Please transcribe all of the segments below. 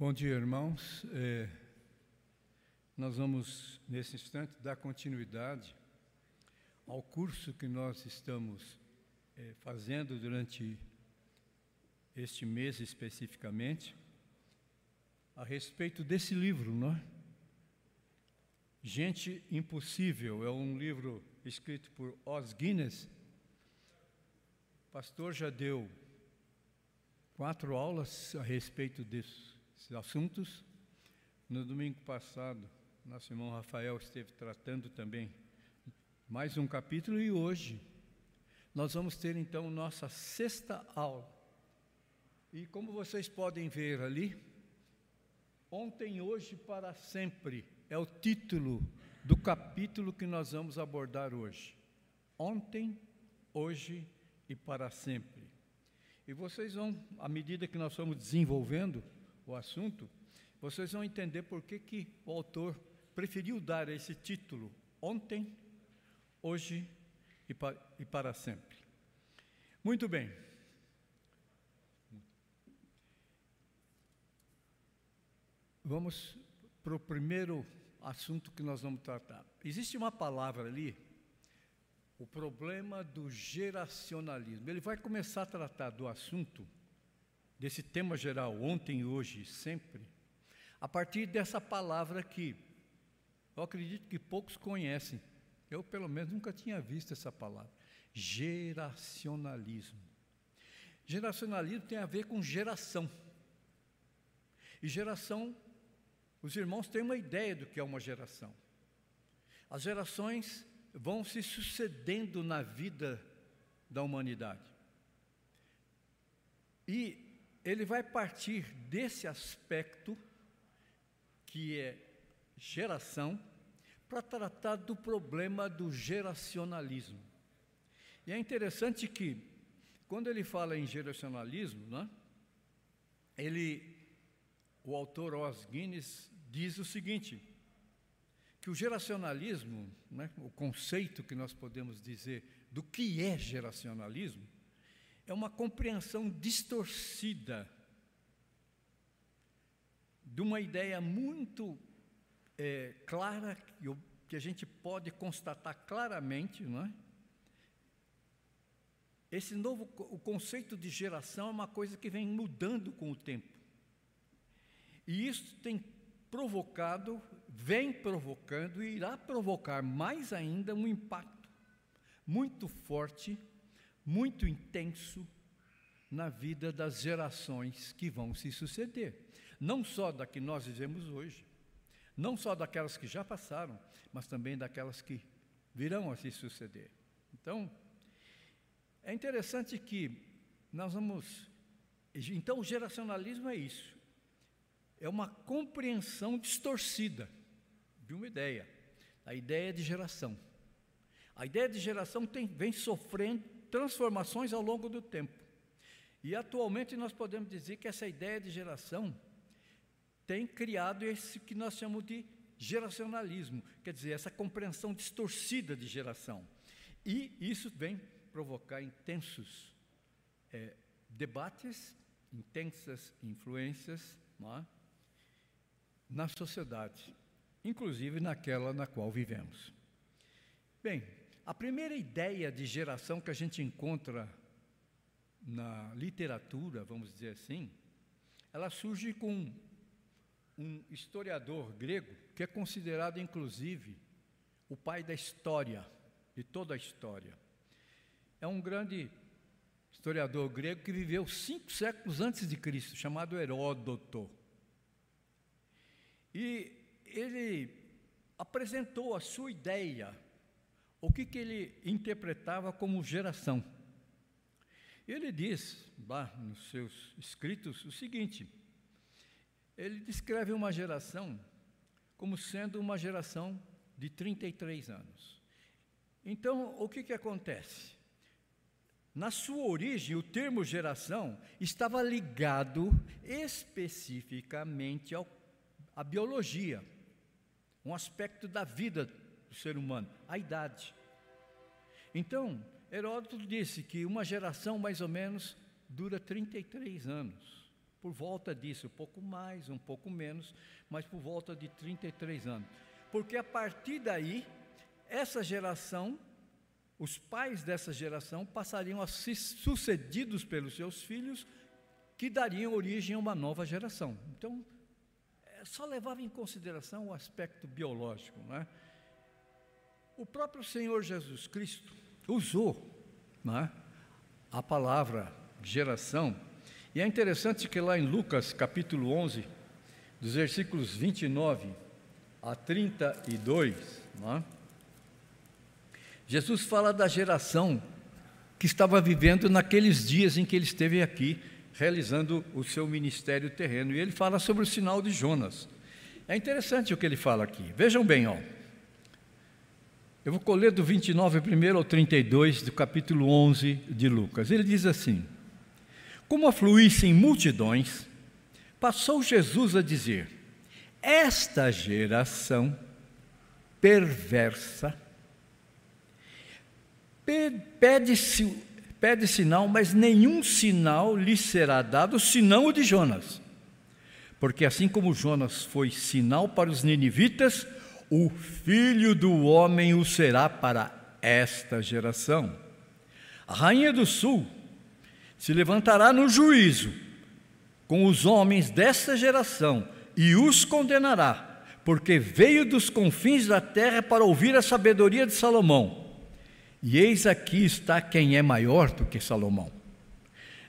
Bom dia, irmãos. É, nós vamos, nesse instante, dar continuidade ao curso que nós estamos é, fazendo durante este mês especificamente, a respeito desse livro, não é? Gente Impossível é um livro escrito por Os Guinness. O pastor já deu quatro aulas a respeito desses assuntos. No domingo passado, nosso irmão Rafael esteve tratando também mais um capítulo e hoje nós vamos ter então nossa sexta aula. E como vocês podem ver ali, ontem, hoje, para sempre é o título do capítulo que nós vamos abordar hoje. Ontem, hoje e para sempre. E vocês vão, à medida que nós vamos desenvolvendo o assunto, vocês vão entender por que, que o autor preferiu dar esse título ontem, hoje e para, e para sempre. Muito bem. Vamos para o primeiro assunto que nós vamos tratar. Existe uma palavra ali, o problema do geracionalismo. Ele vai começar a tratar do assunto, desse tema geral, ontem, hoje e sempre, a partir dessa palavra que eu acredito que poucos conhecem. Eu, pelo menos, nunca tinha visto essa palavra. Geracionalismo. Geracionalismo tem a ver com geração. E geração os irmãos têm uma ideia do que é uma geração. As gerações vão se sucedendo na vida da humanidade. E ele vai partir desse aspecto, que é geração, para tratar do problema do geracionalismo. E é interessante que, quando ele fala em geracionalismo, né, ele, o autor Os Guinness diz o seguinte: que o geracionalismo, né, o conceito que nós podemos dizer do que é geracionalismo, é uma compreensão distorcida de uma ideia muito é, clara, que a gente pode constatar claramente, não é? Esse novo o conceito de geração é uma coisa que vem mudando com o tempo. E isso tem provocado, vem provocando e irá provocar mais ainda um impacto muito forte, muito intenso na vida das gerações que vão se suceder. Não só da que nós vivemos hoje, não só daquelas que já passaram, mas também daquelas que virão a se suceder. Então, é interessante que nós vamos. Então, o geracionalismo é isso é uma compreensão distorcida de uma ideia, a ideia de geração. A ideia de geração tem, vem sofrendo transformações ao longo do tempo. E atualmente nós podemos dizer que essa ideia de geração tem criado esse que nós chamamos de geracionalismo, quer dizer, essa compreensão distorcida de geração. E isso vem provocar intensos é, debates, intensas influências, é? na sociedade, inclusive naquela na qual vivemos. Bem, a primeira ideia de geração que a gente encontra na literatura, vamos dizer assim, ela surge com um historiador grego que é considerado, inclusive, o pai da história, de toda a história. É um grande historiador grego que viveu cinco séculos antes de Cristo, chamado Heródoto. E ele apresentou a sua ideia, o que, que ele interpretava como geração. Ele diz, lá nos seus escritos, o seguinte: ele descreve uma geração como sendo uma geração de 33 anos. Então, o que, que acontece? Na sua origem, o termo geração estava ligado especificamente ao a biologia, um aspecto da vida do ser humano, a idade. Então, Heródoto disse que uma geração mais ou menos dura 33 anos. por volta disso, um pouco mais, um pouco menos, mas por volta de 33 anos. Porque a partir daí, essa geração, os pais dessa geração passariam a ser sucedidos pelos seus filhos, que dariam origem a uma nova geração. Então, é, só levava em consideração o aspecto biológico, não é? O próprio Senhor Jesus Cristo usou é? a palavra geração, e é interessante que lá em Lucas capítulo 11, dos versículos 29 a 32, não é? Jesus fala da geração que estava vivendo naqueles dias em que ele esteve aqui, realizando o seu ministério terreno. E ele fala sobre o sinal de Jonas. É interessante o que ele fala aqui. Vejam bem, ó. Eu vou ler do 29 primeiro ao 32 do capítulo 11 de Lucas. Ele diz assim: Como afluíssem multidões, passou Jesus a dizer: Esta geração perversa pede, pede sinal, mas nenhum sinal lhe será dado senão o de Jonas. Porque assim como Jonas foi sinal para os ninivitas, o filho do homem o será para esta geração. A rainha do sul se levantará no juízo com os homens desta geração e os condenará, porque veio dos confins da terra para ouvir a sabedoria de Salomão. E eis aqui está quem é maior do que Salomão.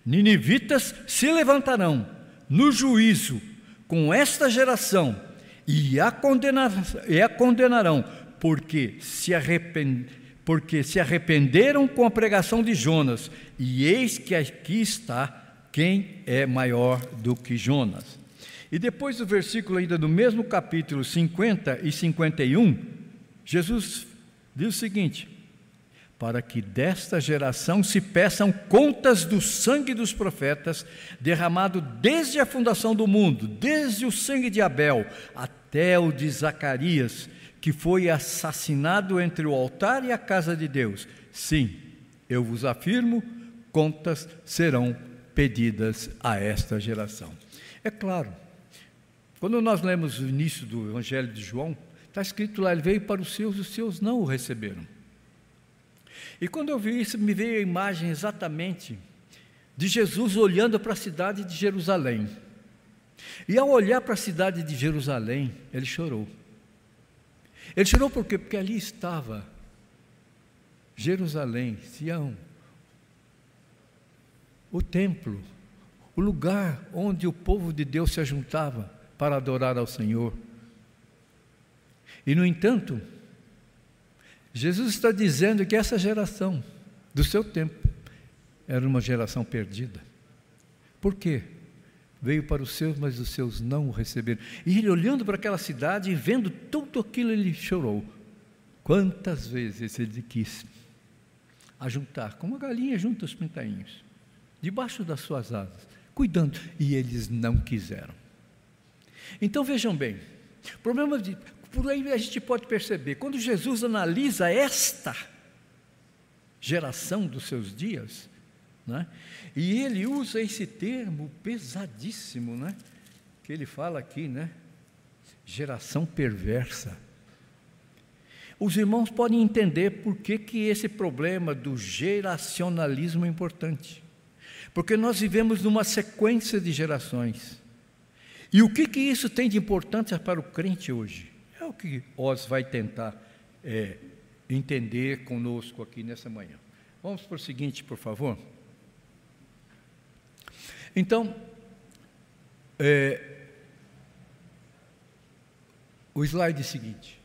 Ninivitas se levantarão no juízo com esta geração e a, condenar, e a condenarão, porque se, arrepend, porque se arrependeram com a pregação de Jonas, e eis que aqui está quem é maior do que Jonas. E depois do versículo ainda do mesmo capítulo 50 e 51, Jesus diz o seguinte: para que desta geração se peçam contas do sangue dos profetas, derramado desde a fundação do mundo, desde o sangue de Abel até o de Zacarias, que foi assassinado entre o altar e a casa de Deus. Sim, eu vos afirmo, contas serão pedidas a esta geração. É claro, quando nós lemos o início do Evangelho de João, está escrito lá: ele veio para os seus, os seus não o receberam. E quando eu vi isso, me veio a imagem exatamente de Jesus olhando para a cidade de Jerusalém. E ao olhar para a cidade de Jerusalém, ele chorou. Ele chorou por quê? Porque ali estava Jerusalém, Sião, o templo, o lugar onde o povo de Deus se ajuntava para adorar ao Senhor. E, no entanto, Jesus está dizendo que essa geração do seu tempo era uma geração perdida. Por quê? Veio para os seus, mas os seus não o receberam. E ele olhando para aquela cidade e vendo tudo aquilo, ele chorou. Quantas vezes ele quis ajuntar, como a galinha junta os pintainhos, debaixo das suas asas, cuidando, e eles não quiseram. Então vejam bem, problema de por aí a gente pode perceber, quando Jesus analisa esta geração dos seus dias, né, e ele usa esse termo pesadíssimo, né, que ele fala aqui, né, geração perversa. Os irmãos podem entender por que, que esse problema do geracionalismo é importante. Porque nós vivemos numa sequência de gerações. E o que, que isso tem de importância para o crente hoje? o que Oz vai tentar é, entender conosco aqui nessa manhã. Vamos para o seguinte, por favor. Então, é, o slide seguinte.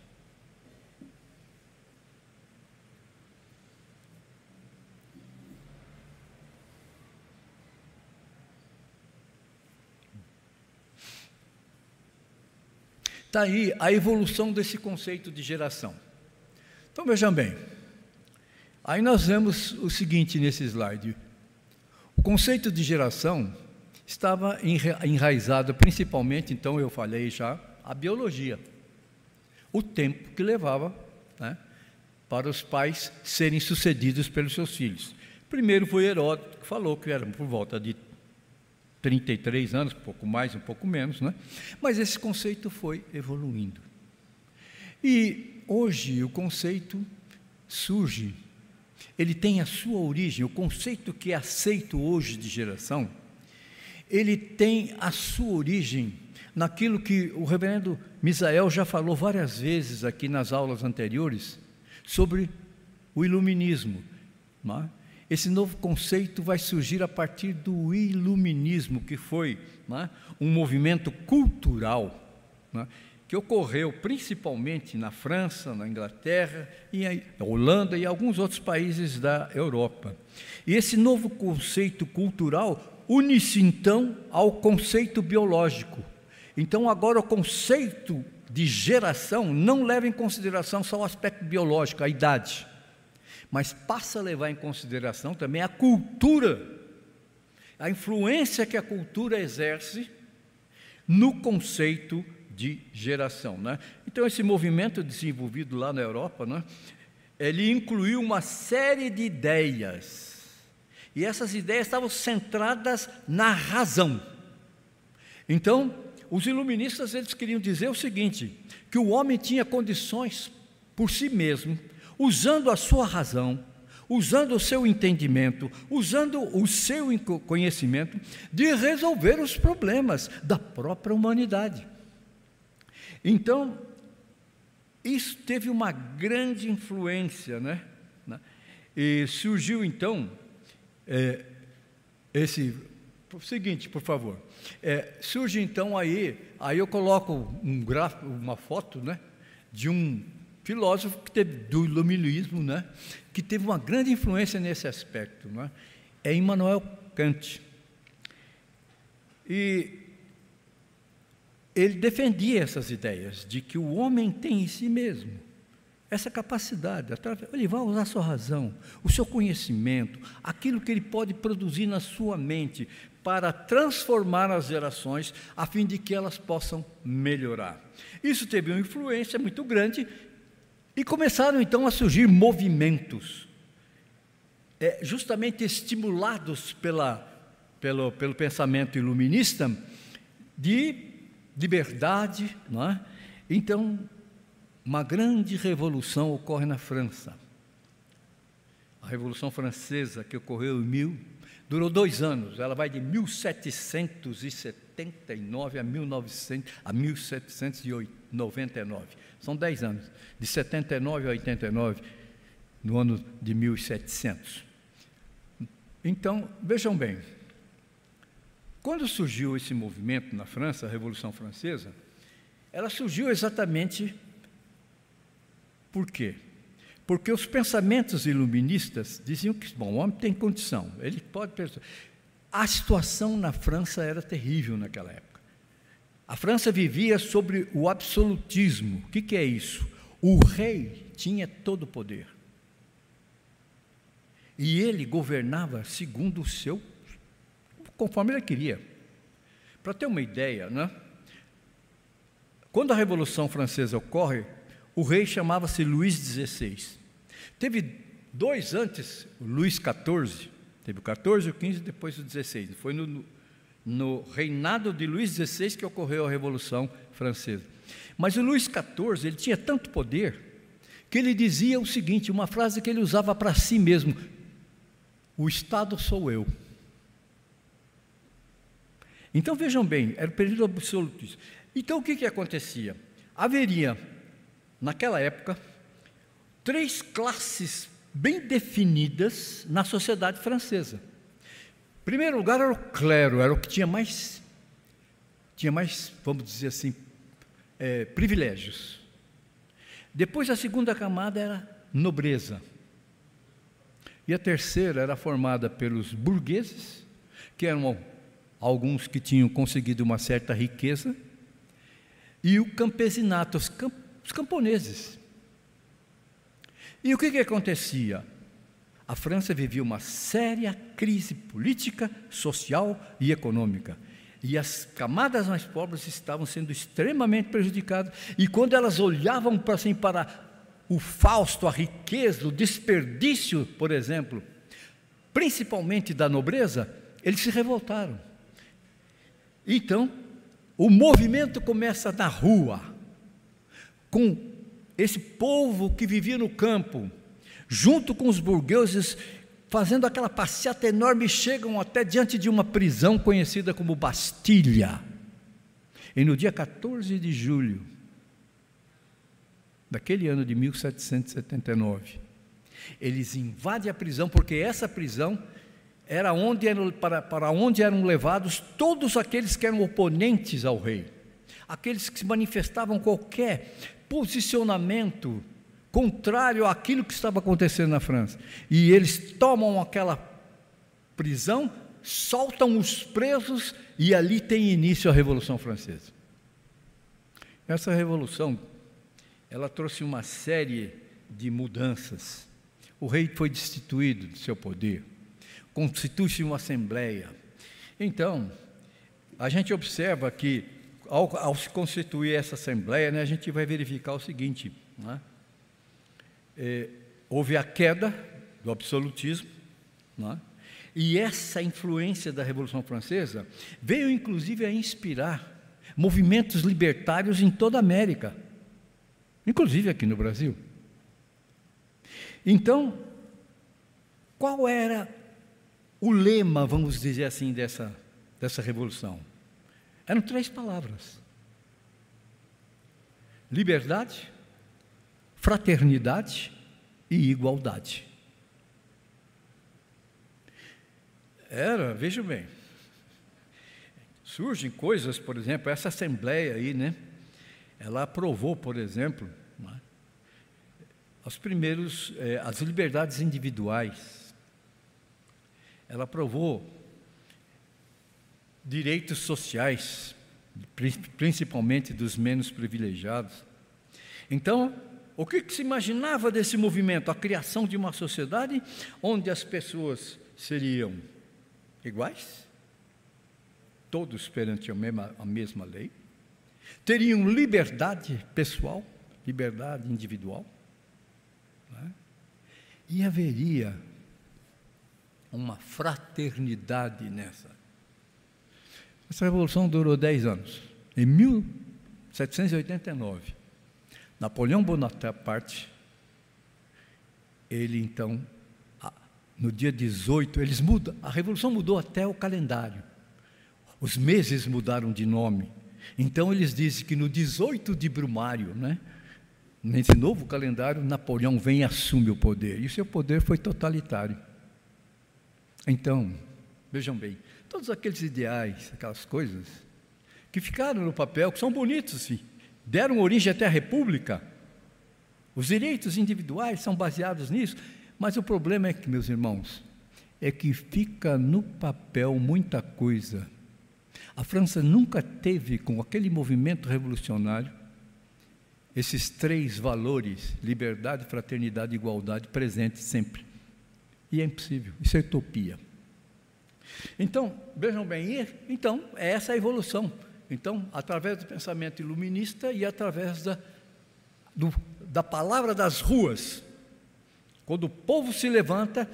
Está aí a evolução desse conceito de geração. Então vejam bem. Aí nós vemos o seguinte nesse slide. Conceito de geração estava enraizado principalmente, então eu falei já, a biologia. O tempo que levava né, para os pais serem sucedidos pelos seus filhos. Primeiro foi Heródoto que falou que era por volta de 33 anos, um pouco mais, um pouco menos, né? mas esse conceito foi evoluindo. E hoje o conceito surge, ele tem a sua origem, o conceito que é aceito hoje de geração, ele tem a sua origem naquilo que o reverendo Misael já falou várias vezes aqui nas aulas anteriores sobre o iluminismo. É? Esse novo conceito vai surgir a partir do iluminismo, que foi é? um movimento cultural é? Que ocorreu principalmente na França, na Inglaterra, e na Holanda e alguns outros países da Europa. E esse novo conceito cultural une-se então ao conceito biológico então, agora, o conceito de geração não leva em consideração só o aspecto biológico, a idade, mas passa a levar em consideração também a cultura, a influência que a cultura exerce no conceito de geração. Né? Então, esse movimento desenvolvido lá na Europa, né, ele incluiu uma série de ideias, e essas ideias estavam centradas na razão. Então, os iluministas eles queriam dizer o seguinte: que o homem tinha condições por si mesmo, usando a sua razão, usando o seu entendimento, usando o seu conhecimento, de resolver os problemas da própria humanidade. Então, isso teve uma grande influência, né? E surgiu então é, esse seguinte, por favor. É, surge então aí, aí eu coloco um gráfico, uma foto, né, de um filósofo que teve, do iluminismo, né, que teve uma grande influência nesse aspecto, né, é Immanuel Kant. E ele defendia essas ideias de que o homem tem em si mesmo essa capacidade, ele vai usar a sua razão, o seu conhecimento, aquilo que ele pode produzir na sua mente para transformar as gerações, a fim de que elas possam melhorar. Isso teve uma influência muito grande e começaram então a surgir movimentos, é, justamente estimulados pela, pelo, pelo pensamento iluminista, de liberdade. Não é? Então, uma grande revolução ocorre na França. A Revolução Francesa, que ocorreu em mil Durou dois anos, ela vai de 1779 a, 1900, a 1799. São dez anos, de 79 a 89, no ano de 1700. Então, vejam bem, quando surgiu esse movimento na França, a Revolução Francesa, ela surgiu exatamente por quê? Porque os pensamentos iluministas diziam que bom, o homem tem condição, ele pode pensar. A situação na França era terrível naquela época. A França vivia sobre o absolutismo. O que, que é isso? O rei tinha todo o poder. E ele governava segundo o seu, conforme ele queria. Para ter uma ideia, né? quando a Revolução Francesa ocorre, o rei chamava-se Luís XVI. Teve dois antes, Luís XIV, teve o 14, o 15 e depois o 16. Foi no, no reinado de Luís XVI que ocorreu a Revolução Francesa. Mas o Luís XIV, ele tinha tanto poder, que ele dizia o seguinte, uma frase que ele usava para si mesmo, o Estado sou eu. Então vejam bem, era o período absoluto. Então o que, que acontecia? Haveria naquela época, três classes bem definidas na sociedade francesa. Em primeiro lugar era o clero, era o que tinha mais, tinha mais, vamos dizer assim, é, privilégios. Depois a segunda camada era nobreza. E a terceira era formada pelos burgueses, que eram alguns que tinham conseguido uma certa riqueza, e o campesinato, os campesinos os camponeses. E o que, que acontecia? A França vivia uma séria crise política, social e econômica. E as camadas mais pobres estavam sendo extremamente prejudicadas. E quando elas olhavam para, assim, para o fausto, a riqueza, o desperdício, por exemplo, principalmente da nobreza, eles se revoltaram. Então, o movimento começa na rua, com esse povo que vivia no campo, junto com os burgueses, fazendo aquela passeata enorme, chegam até diante de uma prisão conhecida como Bastilha. E no dia 14 de julho daquele ano de 1779, eles invadem a prisão, porque essa prisão era onde eram, para, para onde eram levados todos aqueles que eram oponentes ao rei, aqueles que se manifestavam qualquer posicionamento contrário àquilo que estava acontecendo na França. E eles tomam aquela prisão, soltam os presos e ali tem início a Revolução Francesa. Essa revolução, ela trouxe uma série de mudanças. O rei foi destituído do seu poder, constitui-se uma assembleia. Então, a gente observa que ao, ao, se constituir essa assembleia, né, a gente vai verificar o seguinte: é? É, houve a queda do absolutismo, é? e essa influência da Revolução Francesa veio inclusive a inspirar movimentos libertários em toda a América, inclusive aqui no Brasil. Então, qual era o lema, vamos dizer assim, dessa, dessa revolução? Eram três palavras: liberdade, fraternidade e igualdade. Era, veja bem, surgem coisas, por exemplo, essa assembleia aí, né? Ela aprovou, por exemplo, né, os primeiros, eh, as liberdades individuais. Ela aprovou direitos sociais, principalmente dos menos privilegiados. Então, o que, que, se imaginava desse movimento? A criação de uma sociedade onde as pessoas seriam iguais, todos perante a mesma, a mesma lei, teriam liberdade pessoal, liberdade individual, né? e haveria uma fraternidade nessa. Essa revolução durou 10 anos. Em 1789, Napoleão Bonaparte, ele então, no dia 18, eles mudam, a revolução mudou até o calendário. Os meses mudaram de nome. Então eles dizem que no 18 de Brumário, né, nesse novo calendário, Napoleão vem e assume o poder. E o seu poder foi totalitário. Então, vejam bem, todos aqueles ideais, aquelas coisas que ficaram no papel, que são bonitos, sim, deram origem até à República. Os direitos individuais são baseados nisso, mas o problema é que, meus irmãos, é que fica no papel muita coisa. A França nunca teve, com aquele movimento revolucionário, esses três valores, liberdade, fraternidade e igualdade, presentes sempre. E é impossível, isso é utopia. Então, vejam bem, então, é essa a evolução. Então, através do pensamento iluminista e através da, do, da palavra das ruas, quando o povo se levanta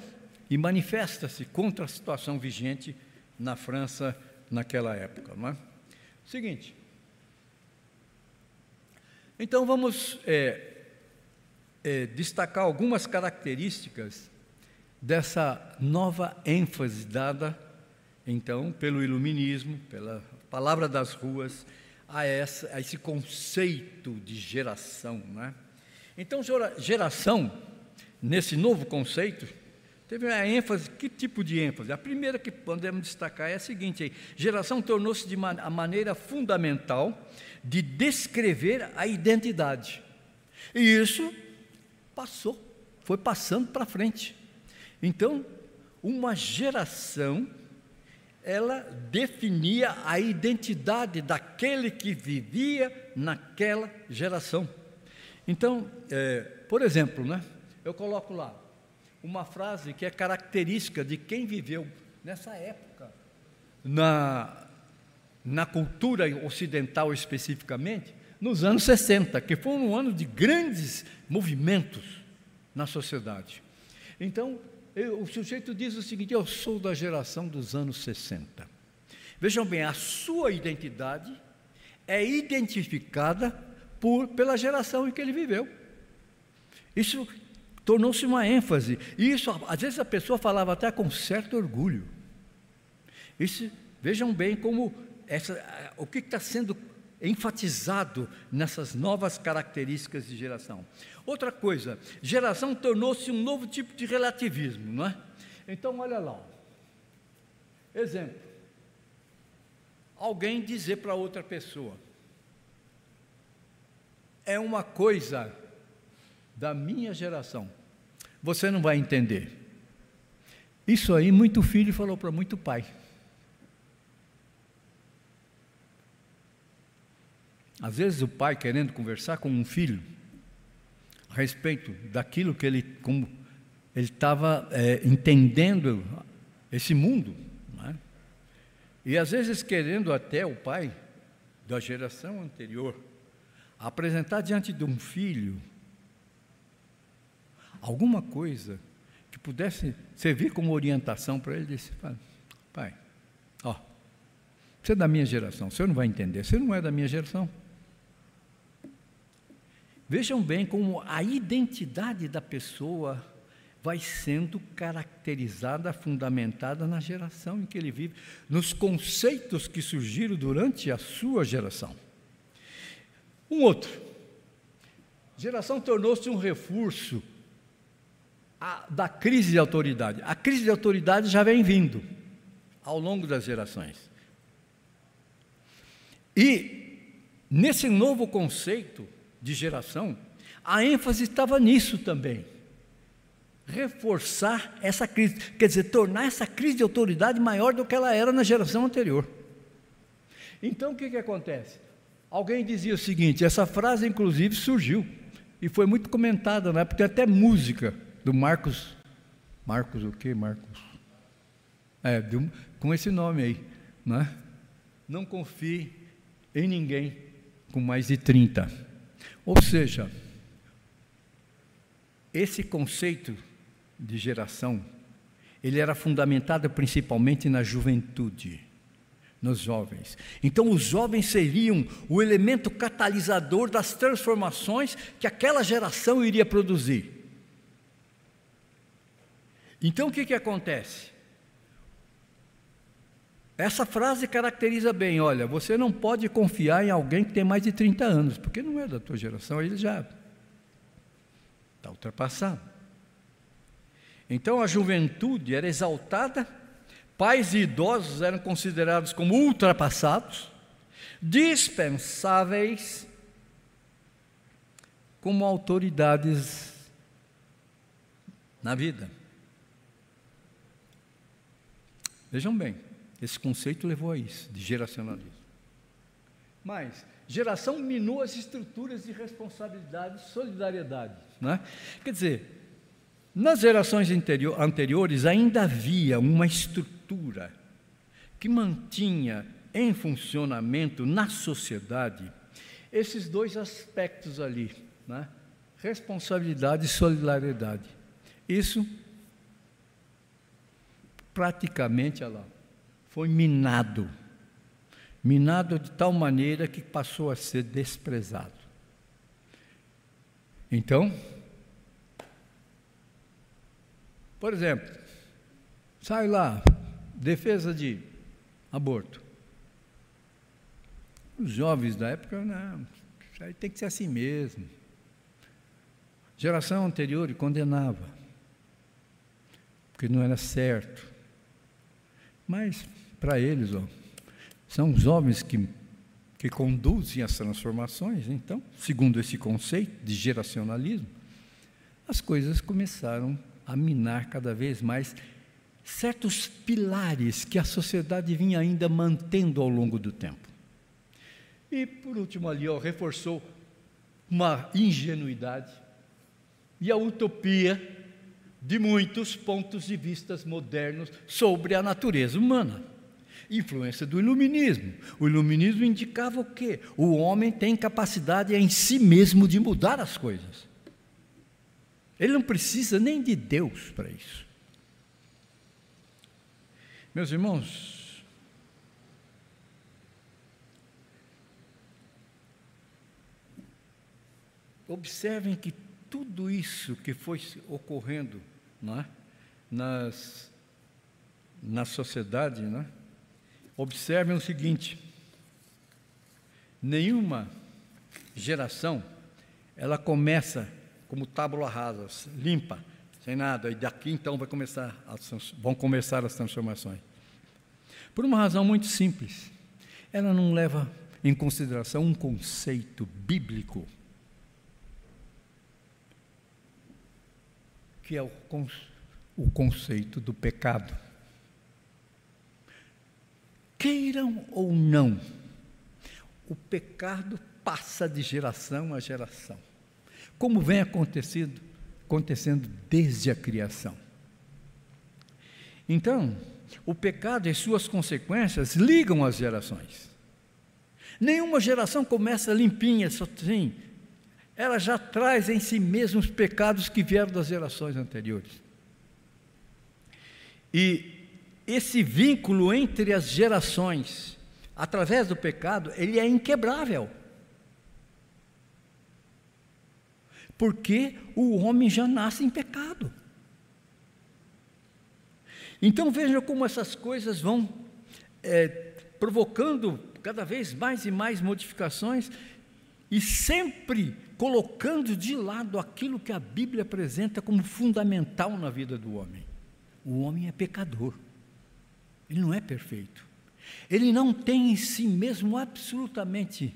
e manifesta-se contra a situação vigente na França naquela época. Não é? Seguinte. Então, vamos é, é, destacar algumas características dessa nova ênfase dada então, pelo iluminismo, pela palavra das ruas, a, essa, a esse conceito de geração. Né? Então, geração, nesse novo conceito, teve uma ênfase, que tipo de ênfase? A primeira que podemos destacar é a seguinte: aí, geração tornou-se de man a maneira fundamental de descrever a identidade. E isso passou, foi passando para frente. Então, uma geração ela definia a identidade daquele que vivia naquela geração. Então, é, por exemplo, né, eu coloco lá uma frase que é característica de quem viveu nessa época, na, na cultura ocidental especificamente, nos anos 60, que foi um ano de grandes movimentos na sociedade. Então, o sujeito diz o seguinte: eu sou da geração dos anos 60. Vejam bem, a sua identidade é identificada por, pela geração em que ele viveu. Isso tornou-se uma ênfase. E isso, às vezes, a pessoa falava até com certo orgulho. Isso, vejam bem como essa, o que está sendo enfatizado nessas novas características de geração. Outra coisa, geração tornou-se um novo tipo de relativismo, não é? Então, olha lá. Exemplo. Alguém dizer para outra pessoa: é uma coisa da minha geração. Você não vai entender. Isso aí, muito filho falou para muito pai. Às vezes o pai querendo conversar com um filho a respeito daquilo que ele como ele estava é, entendendo esse mundo, é? e às vezes querendo até o pai da geração anterior apresentar diante de um filho alguma coisa que pudesse servir como orientação para ele, disse: pai, ó, você é da minha geração, você não vai entender, você não é da minha geração. Vejam bem como a identidade da pessoa vai sendo caracterizada, fundamentada na geração em que ele vive, nos conceitos que surgiram durante a sua geração. Um outro. Geração tornou-se um reforço a, da crise de autoridade. A crise de autoridade já vem vindo ao longo das gerações. E nesse novo conceito, de geração, a ênfase estava nisso também. Reforçar essa crise, quer dizer, tornar essa crise de autoridade maior do que ela era na geração anterior. Então o que, que acontece? Alguém dizia o seguinte: essa frase, inclusive, surgiu e foi muito comentada na época, tem até música do Marcos. Marcos o quê? Marcos? É, do, com esse nome aí, né? Não confie em ninguém com mais de 30. Ou seja, esse conceito de geração, ele era fundamentado principalmente na juventude, nos jovens. Então, os jovens seriam o elemento catalisador das transformações que aquela geração iria produzir. Então, o que, que acontece? Essa frase caracteriza bem, olha, você não pode confiar em alguém que tem mais de 30 anos, porque não é da tua geração, ele já está ultrapassado. Então a juventude era exaltada, pais e idosos eram considerados como ultrapassados, dispensáveis como autoridades na vida. Vejam bem, esse conceito levou a isso, de geracionalismo. Mas, geração minou as estruturas de responsabilidade e solidariedade. Né? Quer dizer, nas gerações anteriores ainda havia uma estrutura que mantinha em funcionamento na sociedade esses dois aspectos ali, né? responsabilidade e solidariedade. Isso praticamente, olha lá, foi minado. Minado de tal maneira que passou a ser desprezado. Então, por exemplo, sai lá, defesa de aborto. Os jovens da época, não, isso aí tem que ser assim mesmo. Geração anterior condenava, porque não era certo. Mas para eles, ó, são os homens que, que conduzem as transformações. Então, segundo esse conceito de geracionalismo, as coisas começaram a minar cada vez mais certos pilares que a sociedade vinha ainda mantendo ao longo do tempo. E, por último, ali, ó, reforçou uma ingenuidade e a utopia de muitos pontos de vistas modernos sobre a natureza humana Influência do iluminismo. O iluminismo indicava o quê? O homem tem capacidade em si mesmo de mudar as coisas. Ele não precisa nem de Deus para isso. Meus irmãos, observem que tudo isso que foi ocorrendo não é? Nas, na sociedade, não é? Observem o seguinte: nenhuma geração ela começa como tábula rasa, limpa, sem nada, e daqui então vai começar vão começar as transformações. Por uma razão muito simples, ela não leva em consideração um conceito bíblico, que é o, o conceito do pecado. Queiram ou não, o pecado passa de geração a geração, como vem acontecendo, acontecendo desde a criação. Então, o pecado e suas consequências ligam as gerações. Nenhuma geração começa limpinha, só assim. Ela já traz em si mesma os pecados que vieram das gerações anteriores. E esse vínculo entre as gerações, através do pecado, ele é inquebrável. Porque o homem já nasce em pecado. Então veja como essas coisas vão é, provocando cada vez mais e mais modificações e sempre colocando de lado aquilo que a Bíblia apresenta como fundamental na vida do homem. O homem é pecador. Ele não é perfeito. Ele não tem em si mesmo absolutamente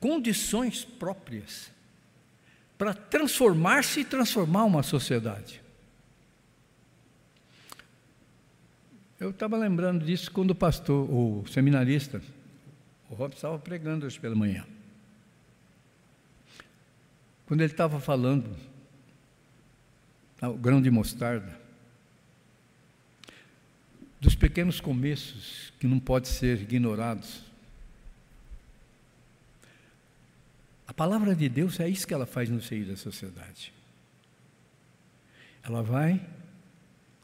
condições próprias para transformar-se e transformar uma sociedade. Eu estava lembrando disso quando o pastor, o seminarista, o Rob estava pregando hoje pela manhã. Quando ele estava falando, o grão de mostarda, dos pequenos começos que não podem ser ignorados. A palavra de Deus é isso que ela faz no seio da sociedade. Ela vai,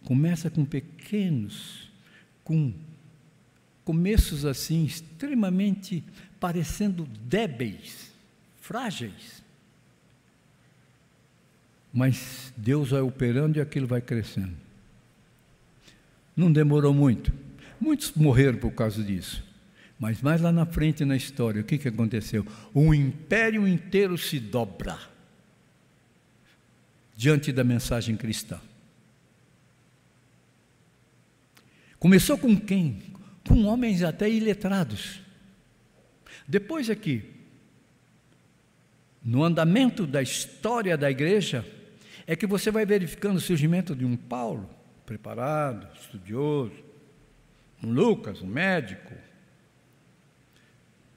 começa com pequenos com começos assim, extremamente parecendo débeis, frágeis. Mas Deus vai operando e aquilo vai crescendo. Não demorou muito. Muitos morreram por causa disso. Mas mais lá na frente na história, o que, que aconteceu? O império inteiro se dobra diante da mensagem cristã. Começou com quem? Com homens até iletrados. Depois aqui, no andamento da história da igreja, é que você vai verificando o surgimento de um Paulo, preparado, estudioso, um Lucas, um médico.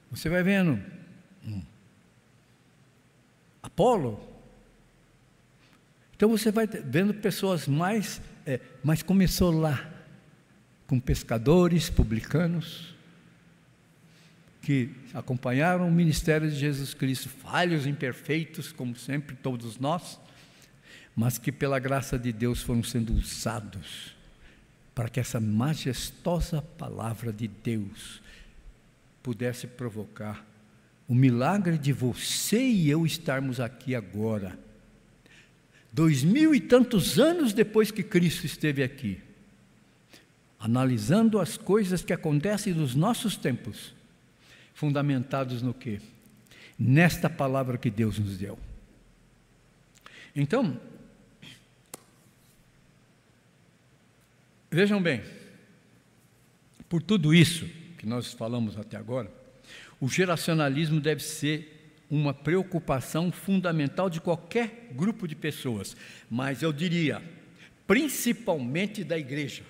Você vai vendo um Apolo. Então você vai vendo pessoas mais, é, mas começou lá com pescadores, publicanos, que acompanharam o ministério de Jesus Cristo, falhos, imperfeitos, como sempre todos nós, mas que pela graça de Deus foram sendo usados para que essa majestosa palavra de Deus pudesse provocar o milagre de você e eu estarmos aqui agora, dois mil e tantos anos depois que Cristo esteve aqui analisando as coisas que acontecem nos nossos tempos, fundamentados no que? Nesta palavra que Deus nos deu. Então, vejam bem, por tudo isso que nós falamos até agora, o geracionalismo deve ser uma preocupação fundamental de qualquer grupo de pessoas, mas eu diria, principalmente da igreja.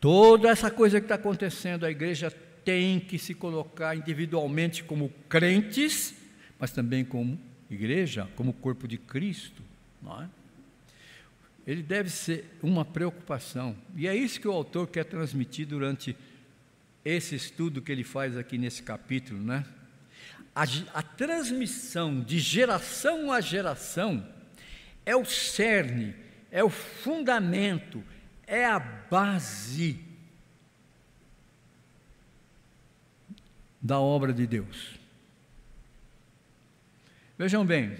Toda essa coisa que está acontecendo, a igreja tem que se colocar individualmente como crentes, mas também como igreja, como corpo de Cristo. Não é? Ele deve ser uma preocupação. E é isso que o autor quer transmitir durante esse estudo que ele faz aqui nesse capítulo, né? A, a transmissão de geração a geração é o cerne, é o fundamento, é a base da obra de Deus. Vejam bem,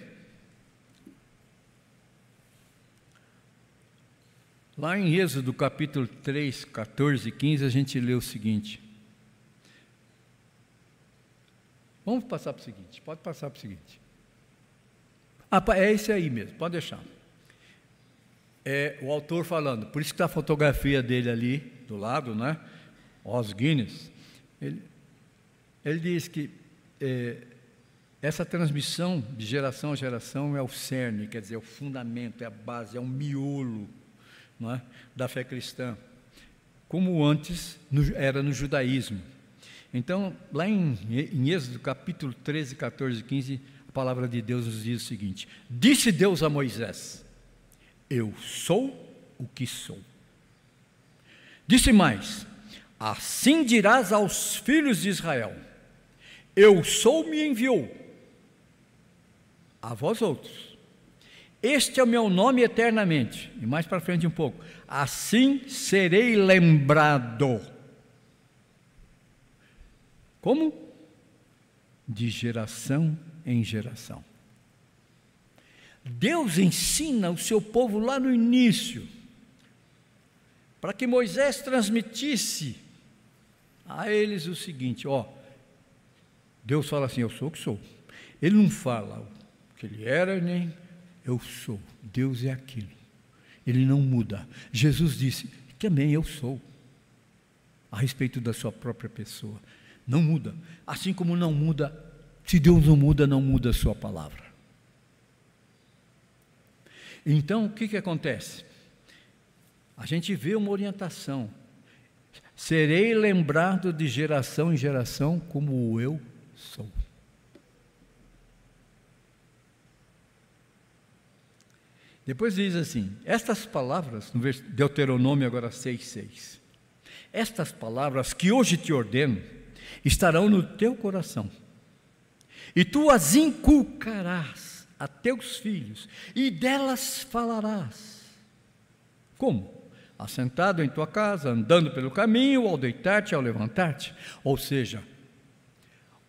lá em Êxodo capítulo 3, 14 e 15, a gente lê o seguinte. Vamos passar para o seguinte, pode passar para o seguinte. Ah, é esse aí mesmo, pode deixar. É o autor falando, por isso que está a fotografia dele ali do lado, né? Os Guinness. Ele, ele diz que é, essa transmissão de geração a geração é o cerne, quer dizer, é o fundamento, é a base, é o miolo é, da fé cristã, como antes no, era no judaísmo. Então, lá em, em Êxodo capítulo 13, 14 e 15, a palavra de Deus nos diz o seguinte: Disse Deus a Moisés: Eu sou o que sou. Disse mais: Assim dirás aos filhos de Israel: Eu sou me enviou a vós outros. Este é o meu nome eternamente. E mais para frente um pouco. Assim serei lembrado como? De geração em geração. Deus ensina o seu povo lá no início, para que Moisés transmitisse a eles o seguinte: ó, Deus fala assim, eu sou o que sou. Ele não fala o que ele era, nem eu sou. Deus é aquilo. Ele não muda. Jesus disse, também eu sou, a respeito da sua própria pessoa. Não muda. Assim como não muda, se Deus não muda, não muda a sua palavra. Então, o que, que acontece? A gente vê uma orientação. Serei lembrado de geração em geração como eu sou. Depois diz assim: estas palavras, no Deuteronômio agora 6,6. Estas palavras que hoje te ordeno, estarão no teu coração. E tu as inculcarás a teus filhos, e delas falarás. Como? Assentado em tua casa, andando pelo caminho, ao deitar-te, ao levantar-te. Ou seja,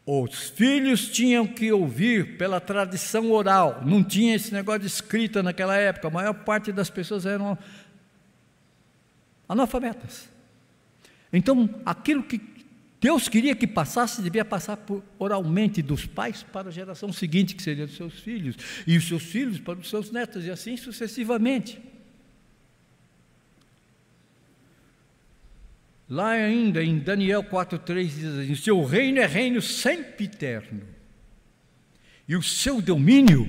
os filhos tinham que ouvir pela tradição oral, não tinha esse negócio de escrita naquela época, a maior parte das pessoas eram analfabetas. Então, aquilo que Deus queria que passasse, devia passar por, oralmente dos pais para a geração seguinte, que seria dos seus filhos, e os seus filhos para os seus netos, e assim sucessivamente. Lá ainda em Daniel 4,3 diz assim: seu reino é reino sempre eterno, e o seu domínio,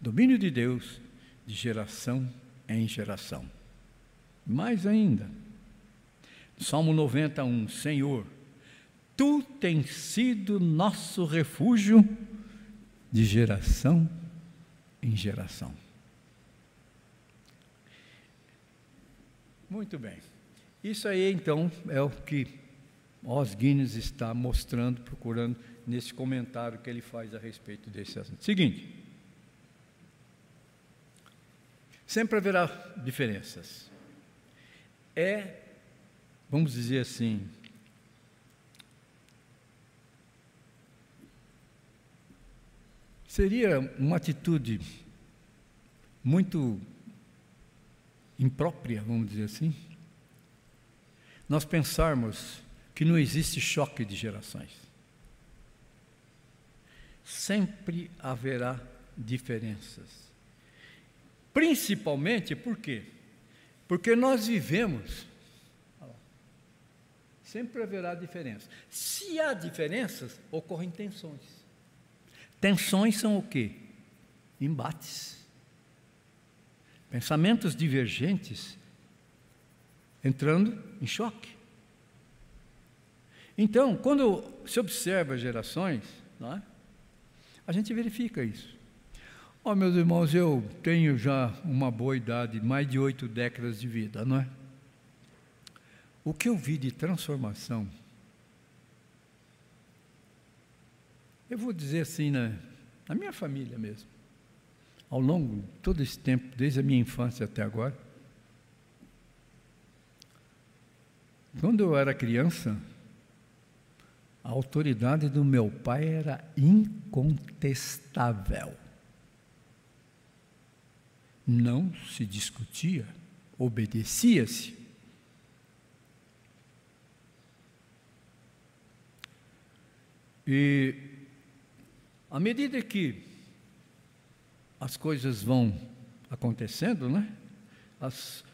domínio de Deus, de geração em geração. Mais ainda, Salmo 91, Senhor, Tu tens sido nosso refúgio de geração em geração. Muito bem. Isso aí, então, é o que Os Guinness está mostrando, procurando nesse comentário que ele faz a respeito desse assunto. Seguinte. Sempre haverá diferenças. É, vamos dizer assim, Seria uma atitude muito imprópria, vamos dizer assim, nós pensarmos que não existe choque de gerações. Sempre haverá diferenças. Principalmente por quê? Porque nós vivemos. Sempre haverá diferença. Se há diferenças, ocorrem tensões. Tensões são o quê? Embates. Pensamentos divergentes entrando em choque. Então, quando se observa gerações, é? a gente verifica isso. Ó, oh, meus irmãos, eu tenho já uma boa idade, mais de oito décadas de vida, não é? O que eu vi de transformação Eu vou dizer assim, né, na minha família mesmo, ao longo de todo esse tempo, desde a minha infância até agora, quando eu era criança, A autoridade do meu pai era incontestável. Não se discutia, obedecia-se. E à medida que as coisas vão acontecendo, né? As,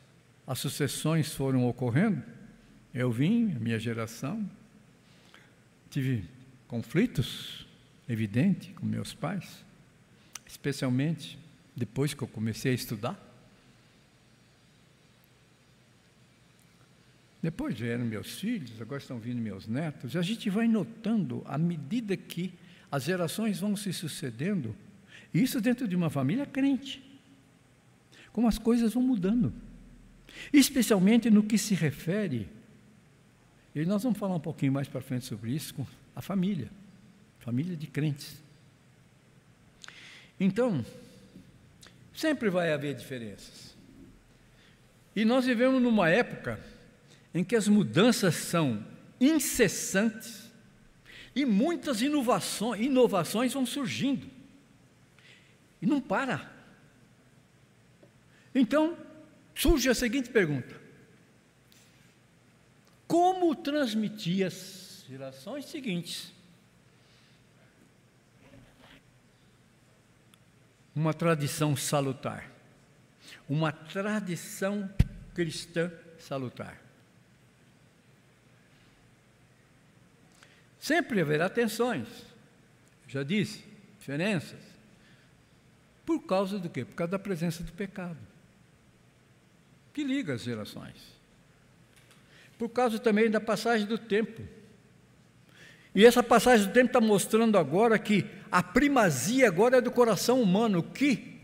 as sucessões foram ocorrendo. Eu vim, a minha geração, tive conflitos, evidente, com meus pais, especialmente depois que eu comecei a estudar. Depois vieram meus filhos, agora estão vindo meus netos. A gente vai notando, à medida que as gerações vão se sucedendo, isso dentro de uma família crente, como as coisas vão mudando, especialmente no que se refere, e nós vamos falar um pouquinho mais para frente sobre isso, com a família, família de crentes. Então, sempre vai haver diferenças. E nós vivemos numa época em que as mudanças são incessantes e muitas inovações, inovações vão surgindo. E não para. Então, surge a seguinte pergunta: Como transmitir as gerações seguintes uma tradição salutar? Uma tradição cristã salutar. Sempre haverá tensões, já disse, diferenças. Por causa do quê? Por causa da presença do pecado, que liga as gerações. Por causa também da passagem do tempo. E essa passagem do tempo está mostrando agora que a primazia agora é do coração humano, que.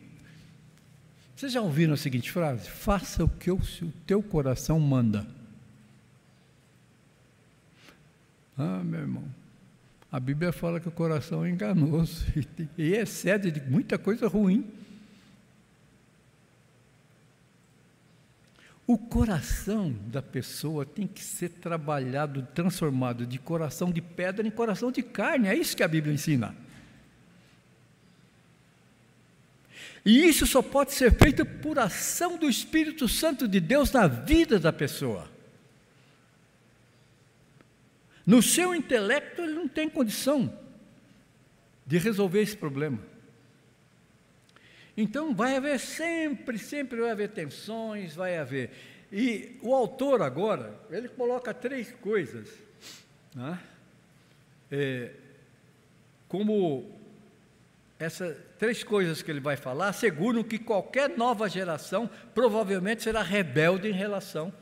Vocês já ouviram a seguinte frase? Faça o que o teu coração manda. Ah, meu irmão, a Bíblia fala que o coração é enganoso e excede de muita coisa ruim. O coração da pessoa tem que ser trabalhado, transformado de coração de pedra em coração de carne. É isso que a Bíblia ensina. E isso só pode ser feito por ação do Espírito Santo de Deus na vida da pessoa. No seu intelecto, ele não tem condição de resolver esse problema. Então, vai haver sempre, sempre vai haver tensões, vai haver. E o autor agora, ele coloca três coisas, né? é, como essas três coisas que ele vai falar asseguram que qualquer nova geração provavelmente será rebelde em relação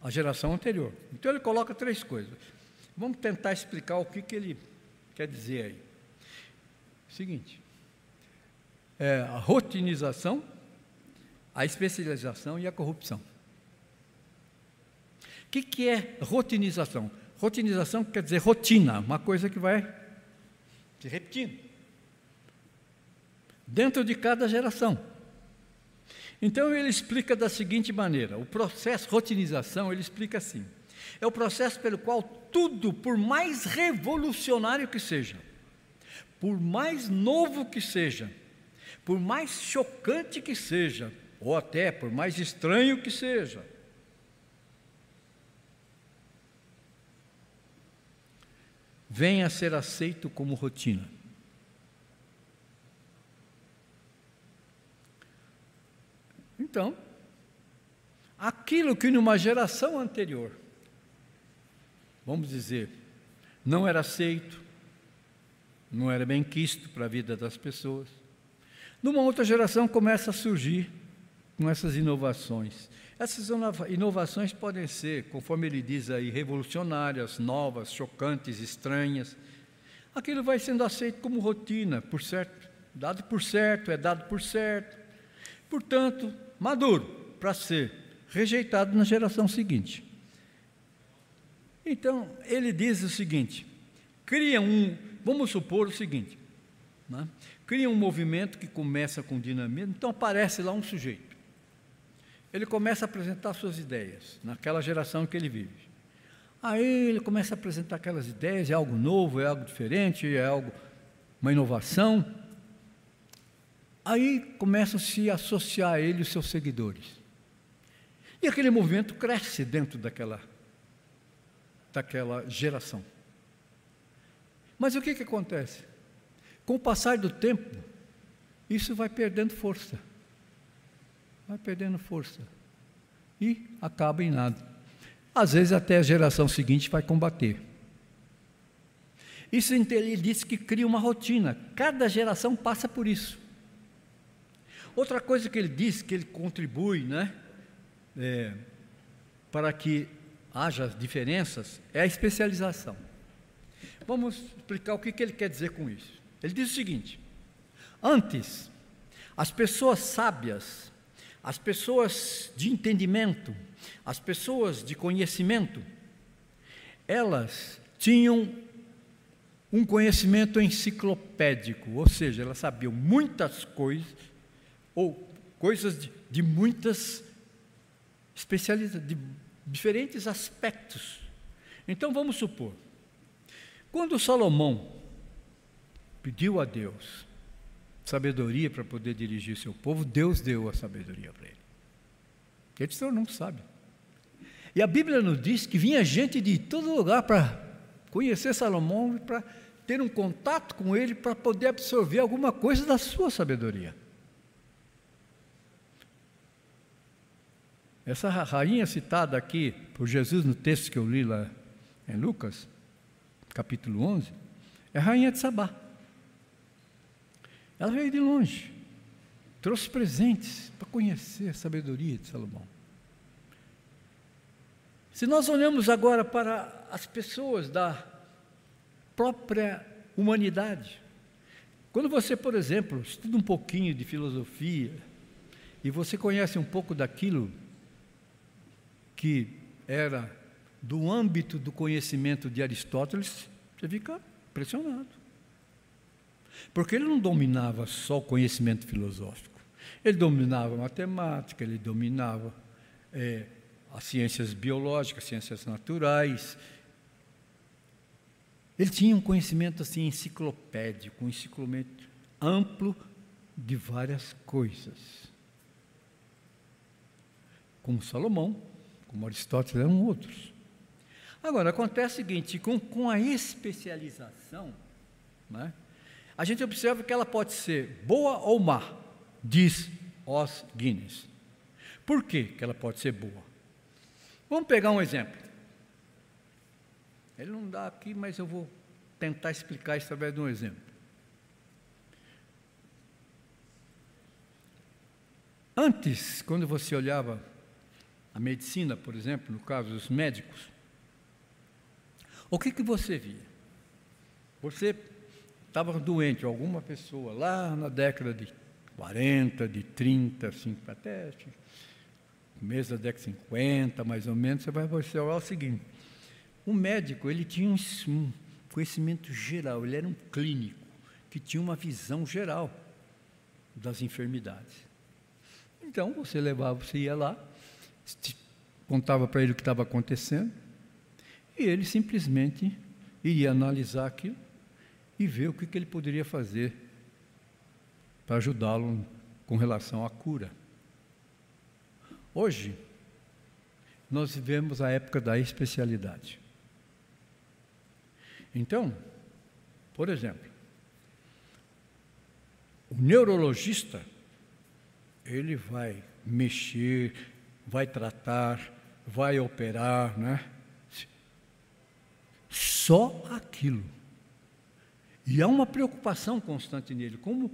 à geração anterior. Então ele coloca três coisas. Vamos tentar explicar o que, que ele quer dizer aí. Seguinte, é a rotinização, a especialização e a corrupção. O que, que é rotinização? Rotinização quer dizer rotina, uma coisa que vai se repetindo dentro de cada geração. Então ele explica da seguinte maneira: o processo rotinização ele explica assim. É o processo pelo qual tudo, por mais revolucionário que seja, por mais novo que seja, por mais chocante que seja, ou até por mais estranho que seja, venha a ser aceito como rotina. Então, aquilo que numa geração anterior vamos dizer, não era aceito, não era bem quisto para a vida das pessoas. Numa outra geração começa a surgir com essas inovações. Essas inovações podem ser, conforme ele diz aí, revolucionárias, novas, chocantes, estranhas. Aquilo vai sendo aceito como rotina, por certo, dado por certo, é dado por certo. Portanto, maduro para ser rejeitado na geração seguinte. Então, ele diz o seguinte: cria um, vamos supor o seguinte, né? Cria um movimento que começa com dinamismo, então aparece lá um sujeito. Ele começa a apresentar suas ideias, naquela geração que ele vive. Aí ele começa a apresentar aquelas ideias, é algo novo, é algo diferente, é algo, uma inovação. Aí começam a se associar a ele os seus seguidores. E aquele movimento cresce dentro daquela, daquela geração. Mas o que, que acontece? Com o passar do tempo, isso vai perdendo força. Vai perdendo força. E acaba em nada. Às vezes até a geração seguinte vai combater. Isso ele disse que cria uma rotina. Cada geração passa por isso. Outra coisa que ele diz que ele contribui, né, é, para que haja diferenças, é a especialização. Vamos explicar o que, que ele quer dizer com isso. Ele diz o seguinte: antes, as pessoas sábias, as pessoas de entendimento, as pessoas de conhecimento, elas tinham um conhecimento enciclopédico, ou seja, elas sabiam muitas coisas, ou coisas de, de muitas especialidades, de diferentes aspectos. Então vamos supor, quando Salomão pediu a Deus sabedoria para poder dirigir seu povo, Deus deu a sabedoria para ele. Ele disse, não sabe. E a Bíblia nos diz que vinha gente de todo lugar para conhecer Salomão, para ter um contato com ele, para poder absorver alguma coisa da sua sabedoria. Essa rainha citada aqui por Jesus no texto que eu li lá em Lucas, capítulo 11, é a rainha de Sabá. Ela veio de longe, trouxe presentes para conhecer a sabedoria de Salomão. Se nós olhamos agora para as pessoas da própria humanidade, quando você, por exemplo, estuda um pouquinho de filosofia e você conhece um pouco daquilo que era do âmbito do conhecimento de Aristóteles, você fica impressionado. Porque ele não dominava só o conhecimento filosófico, ele dominava matemática, ele dominava é, as ciências biológicas, ciências naturais. Ele tinha um conhecimento assim enciclopédico, um enciclopédico amplo de várias coisas. Como Salomão, como Aristóteles eram outros. Agora, acontece o seguinte, com, com a especialização, né, a gente observa que ela pode ser boa ou má, diz Os Guinness. Por que, que ela pode ser boa? Vamos pegar um exemplo. Ele não dá aqui, mas eu vou tentar explicar isso através de um exemplo. Antes, quando você olhava a medicina, por exemplo, no caso dos médicos, o que, que você via? Você estava doente, alguma pessoa lá na década de 40, de 30, assim, até mês da década de 50, mais ou menos, você vai observar o seguinte: o médico ele tinha um conhecimento geral, ele era um clínico que tinha uma visão geral das enfermidades. Então você levava, você ia lá, contava para ele o que estava acontecendo, e ele simplesmente iria analisar aquilo e ver o que, que ele poderia fazer para ajudá-lo com relação à cura. Hoje, nós vivemos a época da especialidade. Então, por exemplo, o neurologista, ele vai mexer, vai tratar, vai operar, né? Só aquilo. E há uma preocupação constante nele, como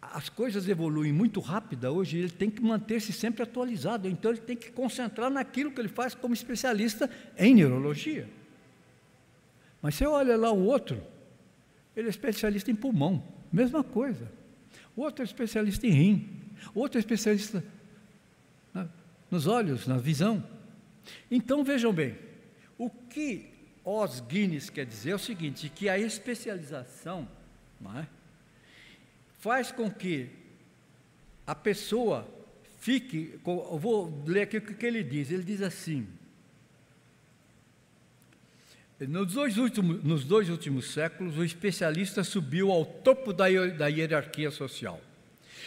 as coisas evoluem muito rápida hoje, ele tem que manter-se sempre atualizado, então ele tem que concentrar naquilo que ele faz como especialista em neurologia. Mas você olha lá o outro, ele é especialista em pulmão, mesma coisa. O outro é especialista em rim, o outro é especialista nos olhos, na visão. Então vejam bem, o que Os Guinness quer dizer é o seguinte, que a especialização, é? faz com que a pessoa fique. Eu vou ler aqui o que ele diz. Ele diz assim: Nos dois, últimos, nos dois últimos séculos, o especialista subiu ao topo da, da hierarquia social.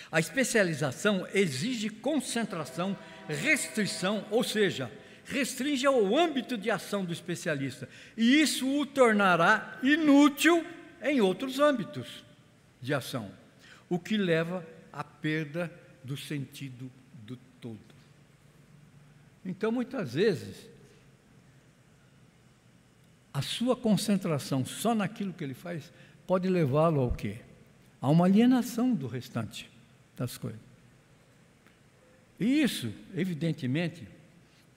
A especialização exige concentração, restrição, ou seja, restringe o âmbito de ação do especialista, e isso o tornará inútil em outros âmbitos de ação, o que leva à perda do sentido do todo. Então, muitas vezes, a sua concentração só naquilo que ele faz pode levá-lo ao quê? A uma alienação do restante das coisas. E isso, evidentemente,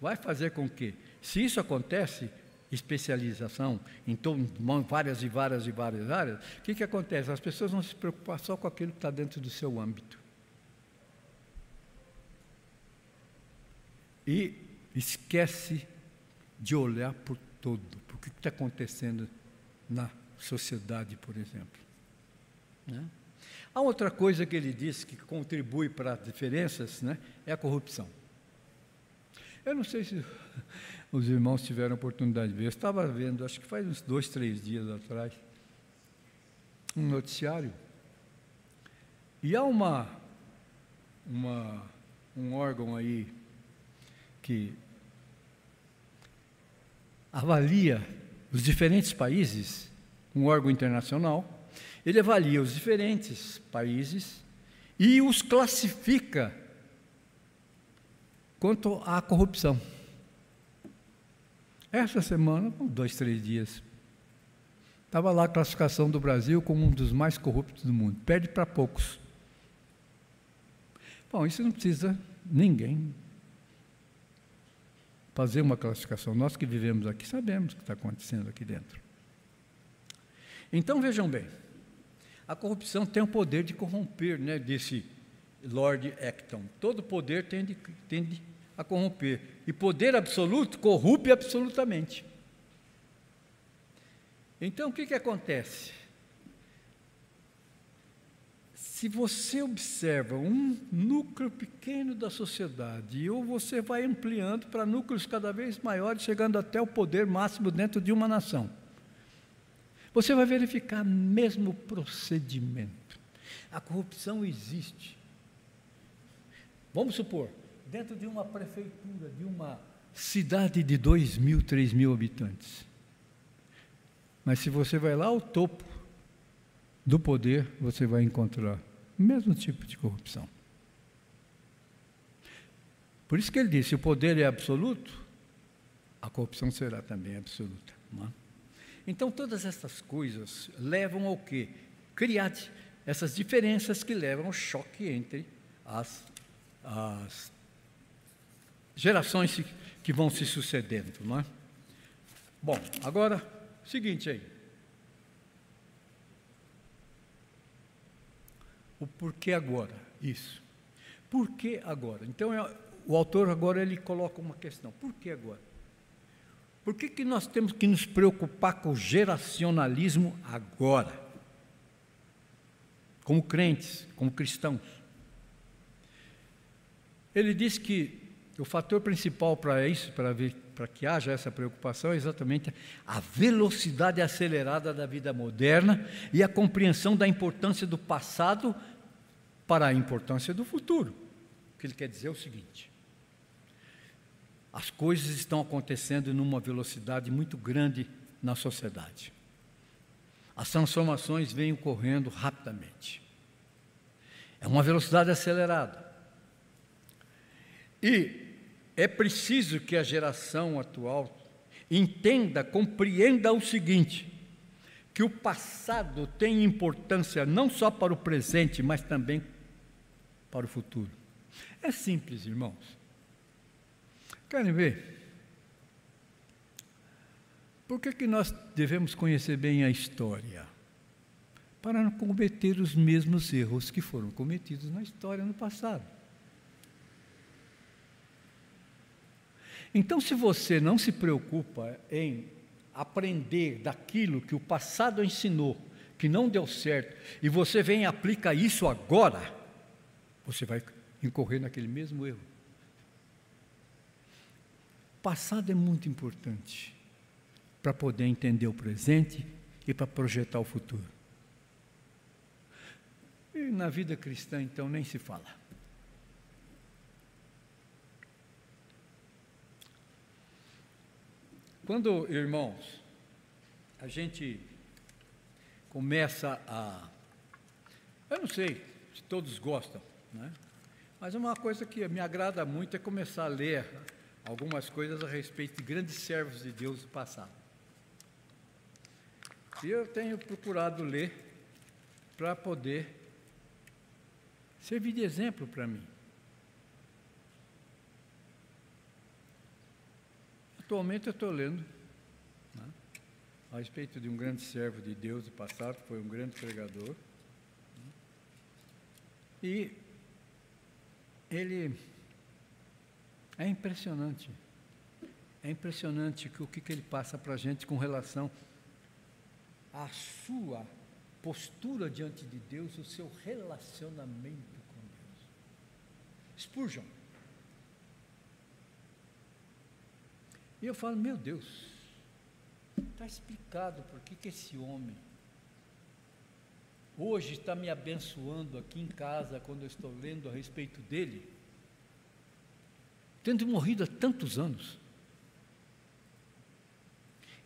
vai fazer com que, se isso acontece, especialização em várias e várias e várias áreas, o que, que acontece? As pessoas vão se preocupar só com aquilo que está dentro do seu âmbito. E esquece de olhar por todo, por que está acontecendo na sociedade, por exemplo. Né? A outra coisa que ele disse que contribui para as diferenças né, é a corrupção. Eu não sei se os irmãos tiveram oportunidade de ver. Eu estava vendo, acho que faz uns dois, três dias atrás, um noticiário. E há uma, uma, um órgão aí que avalia os diferentes países, um órgão internacional, ele avalia os diferentes países e os classifica quanto à corrupção. Essa semana, dois, três dias, estava lá a classificação do Brasil como um dos mais corruptos do mundo. Perde para poucos. Bom, isso não precisa ninguém fazer uma classificação. Nós que vivemos aqui sabemos o que está acontecendo aqui dentro. Então vejam bem, a corrupção tem o poder de corromper, né, desse Lord Acton. Todo poder tende, tende a corromper. E poder absoluto corrompe absolutamente. Então, o que, que acontece? Se você observa um núcleo pequeno da sociedade, ou você vai ampliando para núcleos cada vez maiores, chegando até o poder máximo dentro de uma nação, você vai verificar mesmo procedimento. A corrupção existe. Vamos supor, dentro de uma prefeitura, de uma cidade de 2 mil, 3 mil habitantes. Mas se você vai lá ao topo do poder, você vai encontrar o mesmo tipo de corrupção. Por isso que ele disse: se o poder é absoluto, a corrupção será também absoluta. É? Então, todas essas coisas levam ao quê? Criar essas diferenças que levam ao choque entre as, as gerações que vão se sucedendo, não é? Bom, agora, seguinte aí. O porquê agora? Isso. Por que agora? Então, é, o autor agora ele coloca uma questão. Por que agora? Por que, que nós temos que nos preocupar com o geracionalismo agora? Como crentes, como cristãos. Ele diz que o fator principal para isso, para, que haja essa preocupação, é exatamente a velocidade acelerada da vida moderna e a compreensão da importância do passado para a importância do futuro. O que ele quer dizer é o seguinte: as coisas estão acontecendo numa velocidade muito grande na sociedade. As transformações vêm ocorrendo rapidamente. É uma velocidade acelerada. E é preciso que a geração atual entenda, compreenda o seguinte: que o passado tem importância não só para o presente, mas também para o futuro. É simples, irmãos. Querem ver? Por que, que nós devemos conhecer bem a história? Para não cometer os mesmos erros que foram cometidos na história no passado. Então, se você não se preocupa em aprender daquilo que o passado ensinou, que não deu certo, e você vem e aplica isso agora, você vai incorrer naquele mesmo erro. O passado é muito importante para poder entender o presente e para projetar o futuro. E na vida cristã, então, nem se fala. Quando, irmãos, a gente começa a. Eu não sei se todos gostam, né? mas uma coisa que me agrada muito é começar a ler algumas coisas a respeito de grandes servos de Deus do passado. E eu tenho procurado ler para poder servir de exemplo para mim. Atualmente eu estou lendo né, a respeito de um grande servo de Deus do passado, foi um grande pregador. Né, e ele é impressionante. É impressionante o que, que ele passa para a gente com relação à sua postura diante de Deus, o seu relacionamento com Deus. Spurgeon. E eu falo, meu Deus, está explicado por que, que esse homem hoje está me abençoando aqui em casa quando eu estou lendo a respeito dele, tendo morrido há tantos anos.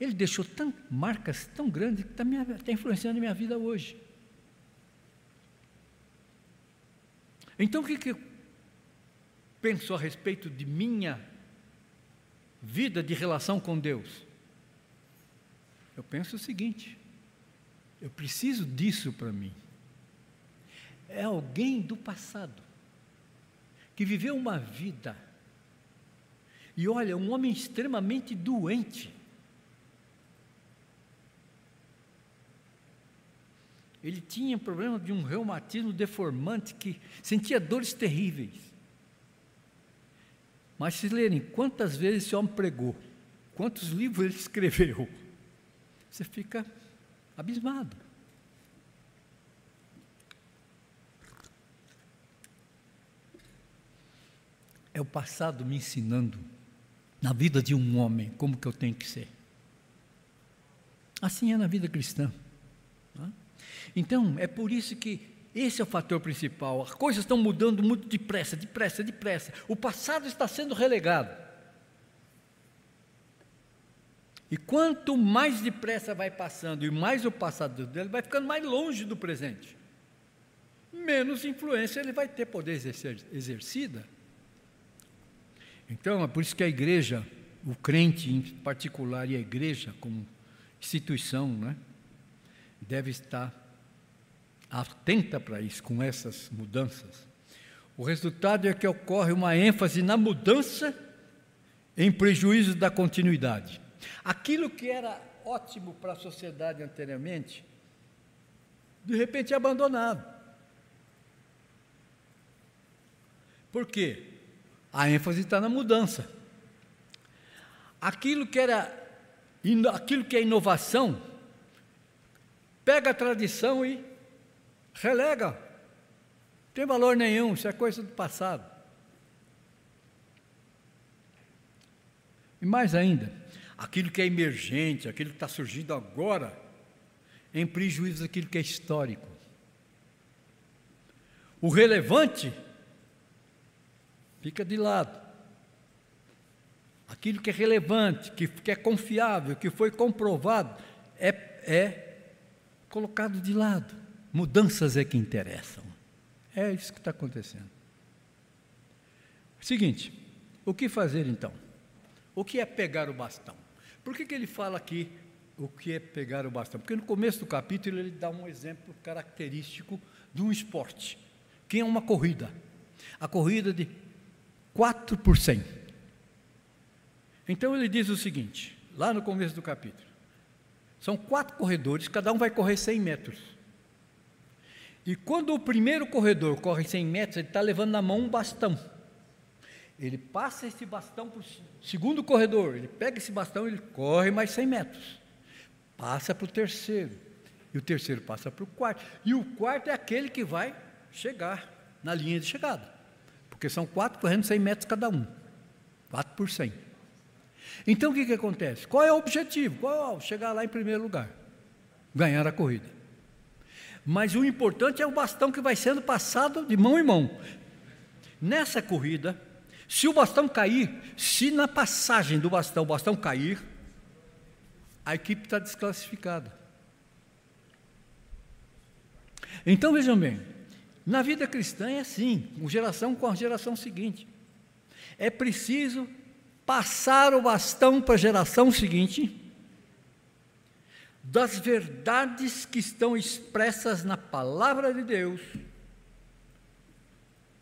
Ele deixou tão, marcas tão grandes que está tá influenciando a minha vida hoje. Então o que, que eu penso a respeito de minha vida de relação com Deus? Eu penso o seguinte: eu preciso disso para mim. É alguém do passado que viveu uma vida e olha, um homem extremamente doente. Ele tinha problema de um reumatismo deformante que sentia dores terríveis. Mas se lerem quantas vezes esse homem pregou, quantos livros ele escreveu, você fica abismado. É o passado me ensinando na vida de um homem como que eu tenho que ser. Assim é na vida cristã. Então, é por isso que esse é o fator principal. As coisas estão mudando muito depressa, depressa, depressa. O passado está sendo relegado. E quanto mais depressa vai passando e mais o passado dele vai ficando mais longe do presente, menos influência ele vai ter poder exercer, exercida. Então é por isso que a igreja, o crente em particular e a igreja como instituição, né, deve estar atenta para isso, com essas mudanças. O resultado é que ocorre uma ênfase na mudança em prejuízo da continuidade. Aquilo que era ótimo para a sociedade anteriormente, de repente é abandonado. Por quê? A ênfase está na mudança. Aquilo que era aquilo que é inovação, pega a tradição e relega. Não tem valor nenhum, isso é coisa do passado. E mais ainda, aquilo que é emergente, aquilo que está surgindo agora, em prejuízo daquilo que é histórico. O relevante fica de lado. Aquilo que é relevante, que, que é confiável, que foi comprovado, é, é colocado de lado. Mudanças é que interessam. É isso que está acontecendo. Seguinte, o que fazer então? O que é pegar o bastão? Por que, que ele fala aqui o que é pegar o bastão? Porque no começo do capítulo ele dá um exemplo característico de um esporte, que é uma corrida. A corrida de 4 por 100. Então ele diz o seguinte, lá no começo do capítulo: são quatro corredores, cada um vai correr 100 metros. E quando o primeiro corredor corre 100 metros, ele está levando na mão um bastão. Ele passa esse bastão para o segundo corredor, ele pega esse bastão e ele corre mais 100 metros. Passa para o terceiro. E o terceiro passa para o quarto. E o quarto é aquele que vai chegar na linha de chegada. Porque são quatro correndo 100 metros cada um. Quatro por 100. Então o que, que acontece? Qual é o objetivo? Qual é? Chegar lá em primeiro lugar, ganhar a corrida. Mas o importante é o bastão que vai sendo passado de mão em mão. Nessa corrida, se o bastão cair, se na passagem do bastão o bastão cair, a equipe está desclassificada. Então vejam bem, na vida cristã é assim, geração com a geração seguinte. É preciso passar o bastão para a geração seguinte das verdades que estão expressas na palavra de Deus,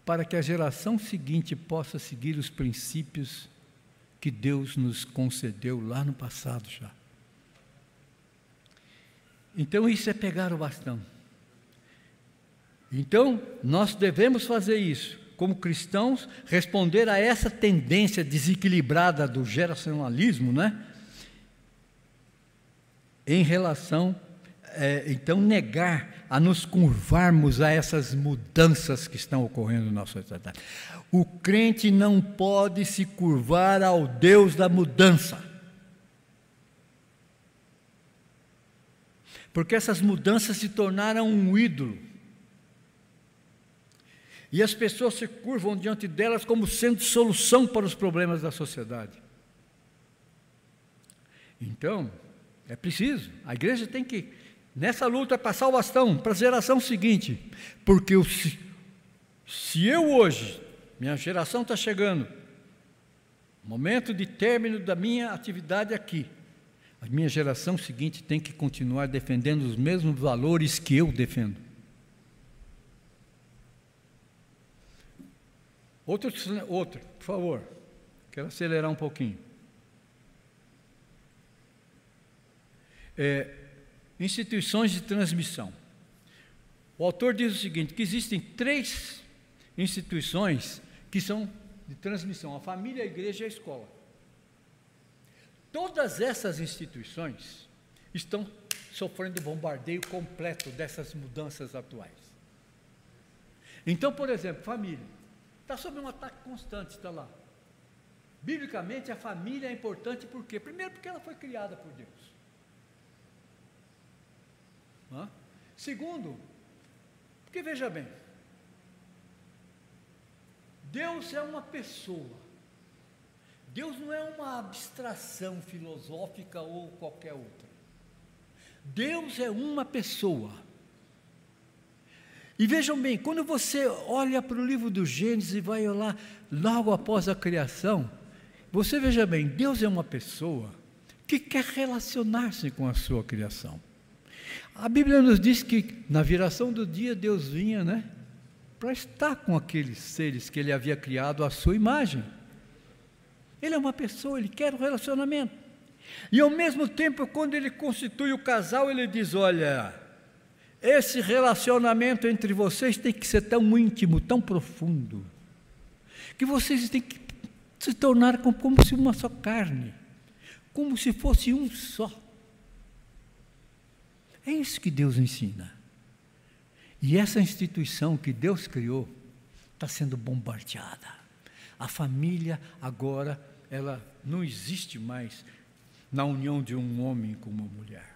para que a geração seguinte possa seguir os princípios que Deus nos concedeu lá no passado já. Então, isso é pegar o bastão. Então, nós devemos fazer isso, como cristãos, responder a essa tendência desequilibrada do geracionalismo, né? Em relação, é, então, negar a nos curvarmos a essas mudanças que estão ocorrendo na sociedade. O crente não pode se curvar ao Deus da mudança. Porque essas mudanças se tornaram um ídolo. E as pessoas se curvam diante delas como sendo solução para os problemas da sociedade. Então, é preciso, a igreja tem que, nessa luta, passar o bastão para a geração seguinte, porque eu, se, se eu hoje, minha geração está chegando, momento de término da minha atividade aqui, a minha geração seguinte tem que continuar defendendo os mesmos valores que eu defendo. Outro, outro, por favor. Quero acelerar um pouquinho. É, instituições de transmissão. O autor diz o seguinte: que existem três instituições que são de transmissão: a família, a igreja e a escola. Todas essas instituições estão sofrendo bombardeio completo dessas mudanças atuais. Então, por exemplo, família. Está sob um ataque constante, está lá. Biblicamente, a família é importante por quê? Primeiro, porque ela foi criada por Deus. Segundo, porque veja bem, Deus é uma pessoa. Deus não é uma abstração filosófica ou qualquer outra. Deus é uma pessoa. E vejam bem, quando você olha para o livro do Gênesis e vai lá logo após a criação, você veja bem, Deus é uma pessoa que quer relacionar-se com a sua criação. A Bíblia nos diz que na viração do dia Deus vinha, né, para estar com aqueles seres que ele havia criado à sua imagem. Ele é uma pessoa, ele quer um relacionamento. E ao mesmo tempo, quando ele constitui o casal, ele diz: Olha, esse relacionamento entre vocês tem que ser tão íntimo, tão profundo, que vocês têm que se tornar como se uma só carne, como se fosse um só. É isso que Deus ensina. E essa instituição que Deus criou está sendo bombardeada. A família agora, ela não existe mais na união de um homem com uma mulher.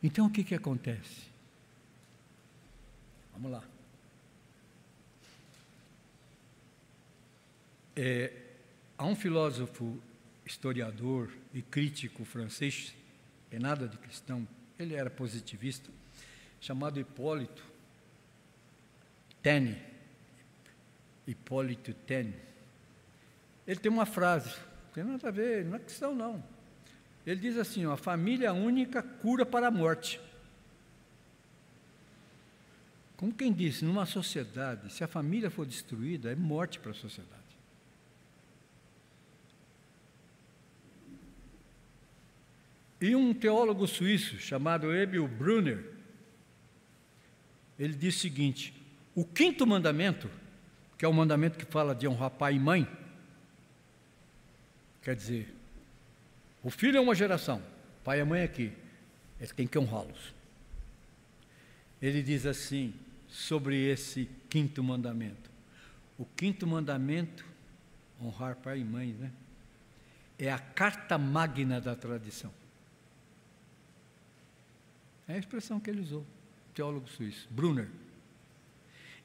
Então o que, que acontece? Vamos lá. É, há um filósofo, historiador e crítico francês, é nada de cristão, ele era positivista, chamado Hipólito Taine. Hipólito Taine. Ele tem uma frase, não tem nada a ver, não é cristão não. Ele diz assim: a família única cura para a morte. Como quem disse, numa sociedade, se a família for destruída, é morte para a sociedade. E um teólogo suíço chamado Emil Brunner, ele diz o seguinte: o quinto mandamento, que é o mandamento que fala de honrar pai e mãe, quer dizer, o filho é uma geração, pai e mãe aqui, ele tem que honrá-los. Ele diz assim sobre esse quinto mandamento: o quinto mandamento honrar pai e mãe, né? É a carta magna da tradição. É a expressão que ele usou, teólogo suíço, Brunner.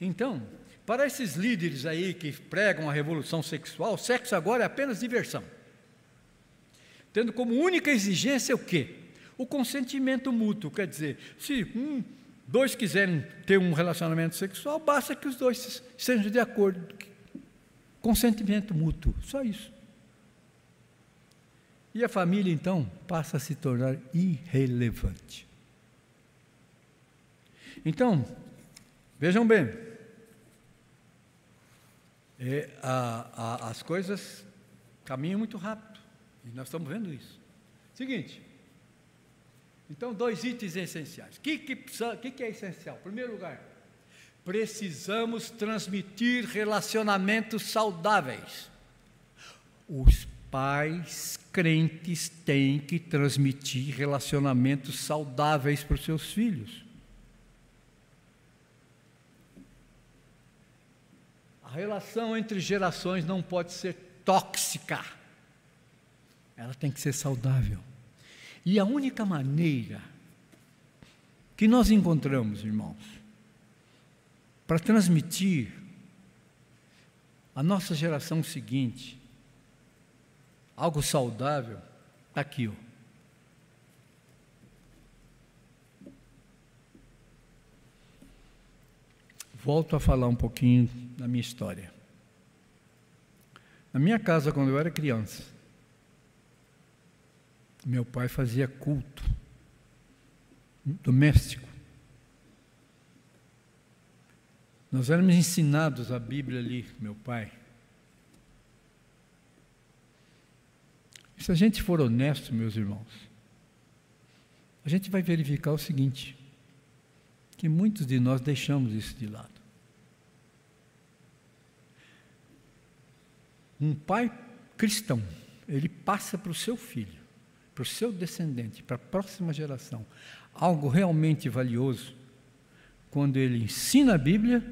Então, para esses líderes aí que pregam a revolução sexual, sexo agora é apenas diversão. Tendo como única exigência o quê? O consentimento mútuo. Quer dizer, se um, dois quiserem ter um relacionamento sexual, basta que os dois estejam de acordo. Consentimento mútuo, só isso. E a família, então, passa a se tornar irrelevante. Então, vejam bem, é, a, a, as coisas caminham muito rápido, e nós estamos vendo isso. Seguinte, então, dois itens essenciais. O que, que, que, que é essencial? Em primeiro lugar, precisamos transmitir relacionamentos saudáveis. Os pais crentes têm que transmitir relacionamentos saudáveis para os seus filhos. A relação entre gerações não pode ser tóxica, ela tem que ser saudável. E a única maneira que nós encontramos, irmãos, para transmitir à nossa geração seguinte algo saudável, está aqui, ó. Volto a falar um pouquinho da minha história. Na minha casa, quando eu era criança, meu pai fazia culto doméstico. Nós éramos ensinados a Bíblia ali, meu pai. se a gente for honesto, meus irmãos, a gente vai verificar o seguinte: que muitos de nós deixamos isso de lado. Um pai cristão, ele passa para o seu filho, para o seu descendente, para a próxima geração, algo realmente valioso, quando ele ensina a Bíblia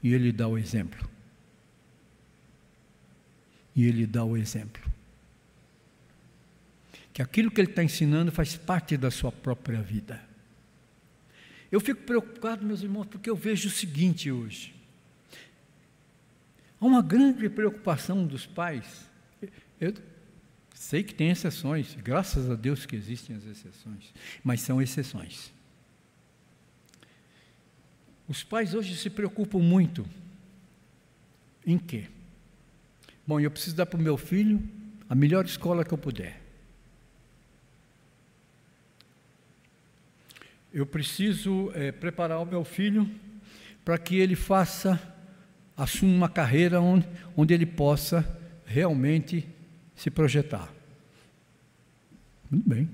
e ele dá o exemplo. E ele dá o exemplo. Que aquilo que ele está ensinando faz parte da sua própria vida. Eu fico preocupado, meus irmãos, porque eu vejo o seguinte hoje. Há uma grande preocupação dos pais. Eu sei que tem exceções, graças a Deus que existem as exceções, mas são exceções. Os pais hoje se preocupam muito em quê? Bom, eu preciso dar para o meu filho a melhor escola que eu puder. Eu preciso é, preparar o meu filho para que ele faça assuma uma carreira onde, onde ele possa realmente se projetar. Muito bem.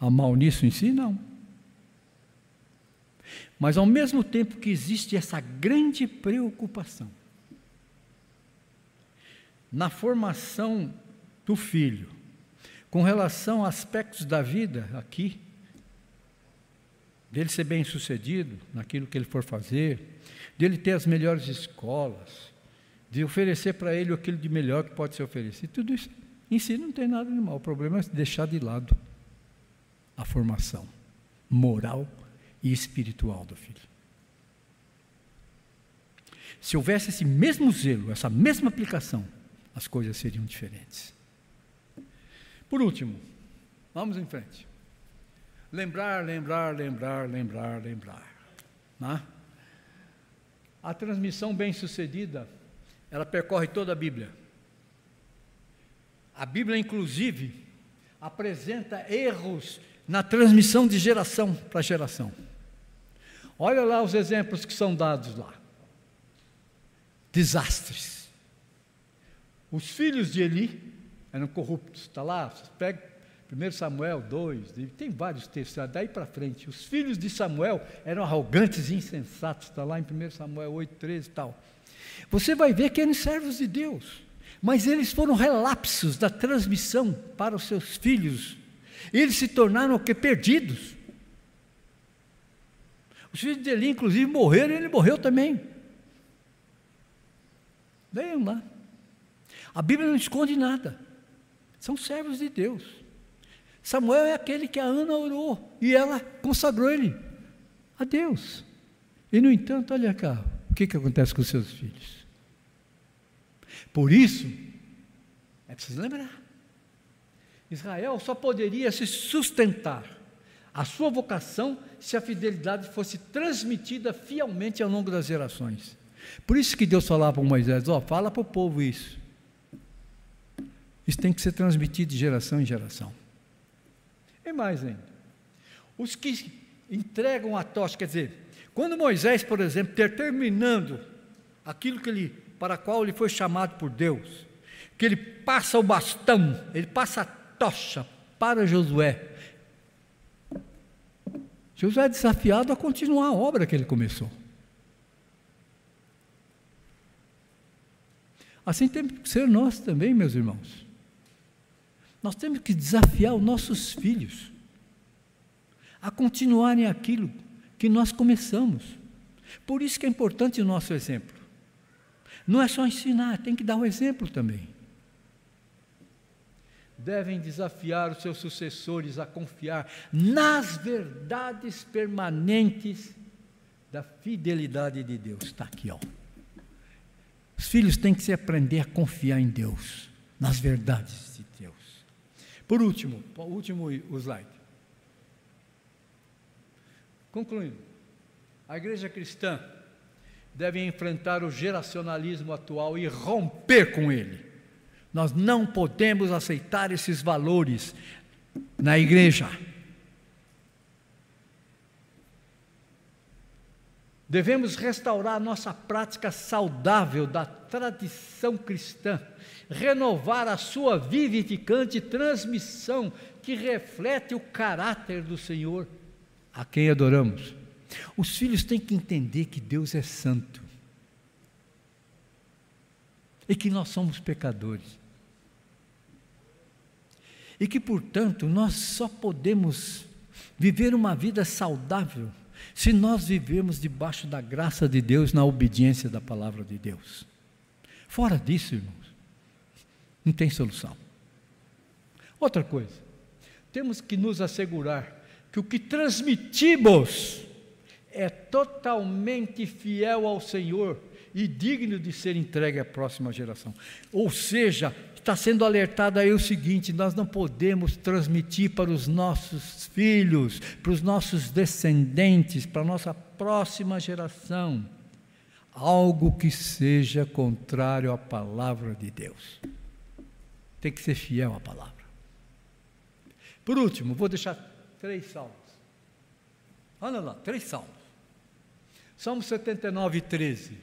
Há mal nisso em si? Não. Mas ao mesmo tempo que existe essa grande preocupação na formação do filho, com relação a aspectos da vida aqui, dele ser bem sucedido naquilo que ele for fazer, dele ter as melhores escolas, de oferecer para ele aquilo de melhor que pode ser oferecido. Tudo isso em si não tem nada de mal. O problema é deixar de lado a formação moral e espiritual do filho. Se houvesse esse mesmo zelo, essa mesma aplicação, as coisas seriam diferentes. Por último, vamos em frente. Lembrar, lembrar, lembrar, lembrar, lembrar. Né? A transmissão bem-sucedida, ela percorre toda a Bíblia. A Bíblia, inclusive, apresenta erros na transmissão de geração para geração. Olha lá os exemplos que são dados lá. Desastres. Os filhos de Eli eram corruptos. Está lá, pega 1 Samuel 2, tem vários textos, daí para frente. Os filhos de Samuel eram arrogantes e insensatos, está lá em 1 Samuel 8, 13 e tal. Você vai ver que eram servos de Deus, mas eles foram relapsos da transmissão para os seus filhos. Eles se tornaram o que? Perdidos. Os filhos de Eli, inclusive, morreram e ele morreu também. Leiam lá. A Bíblia não esconde nada. São servos de Deus. Samuel é aquele que a Ana orou e ela consagrou ele a Deus. E, no entanto, olha cá, o que, que acontece com seus filhos? Por isso, é preciso lembrar: Israel só poderia se sustentar a sua vocação se a fidelidade fosse transmitida fielmente ao longo das gerações. Por isso que Deus falava para Moisés: Ó, oh, fala para o povo isso. Isso tem que ser transmitido de geração em geração. E mais ainda, os que entregam a tocha, quer dizer, quando Moisés, por exemplo, terminando aquilo que ele, para qual ele foi chamado por Deus, que ele passa o bastão, ele passa a tocha para Josué. Josué é desafiado a continuar a obra que ele começou. Assim temos que ser nós também, meus irmãos. Nós temos que desafiar os nossos filhos a continuarem aquilo que nós começamos. Por isso que é importante o nosso exemplo. Não é só ensinar, tem que dar o exemplo também. Devem desafiar os seus sucessores a confiar nas verdades permanentes da fidelidade de Deus. Está aqui, ó. Os filhos têm que se aprender a confiar em Deus, nas verdades. Por último, o último slide. Concluindo, a igreja cristã deve enfrentar o geracionalismo atual e romper com ele. Nós não podemos aceitar esses valores na igreja. Devemos restaurar nossa prática saudável da tradição cristã, renovar a sua vivificante transmissão que reflete o caráter do Senhor a quem adoramos. Os filhos têm que entender que Deus é santo e que nós somos pecadores. E que, portanto, nós só podemos viver uma vida saudável se nós vivemos debaixo da graça de Deus, na obediência da palavra de Deus. Fora disso, irmãos, não tem solução. Outra coisa, temos que nos assegurar que o que transmitimos é totalmente fiel ao Senhor e digno de ser entregue à próxima geração. Ou seja, está sendo alertado aí o seguinte: nós não podemos transmitir para os nossos filhos, para os nossos descendentes, para a nossa próxima geração, algo que seja contrário à palavra de Deus. Tem que ser fiel à palavra. Por último, vou deixar três salmos. Olha lá, três salmos. Salmo 79, 13.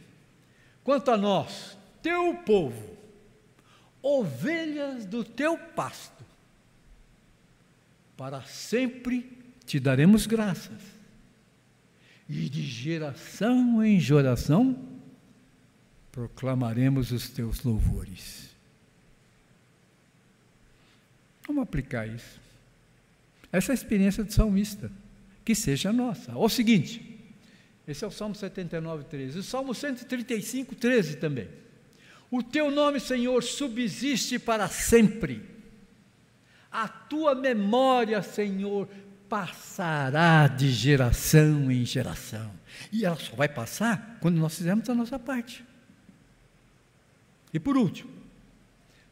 Quanto a nós, teu povo, ovelhas do teu pasto, para sempre te daremos graças, e de geração em geração proclamaremos os teus louvores. Vamos aplicar isso. Essa é a experiência do salmista, que seja nossa. O seguinte, esse é o Salmo 79, 13. O Salmo 135, 13 também. O teu nome, Senhor, subsiste para sempre. A tua memória, Senhor, passará de geração em geração. E ela só vai passar quando nós fizermos a nossa parte. E por último,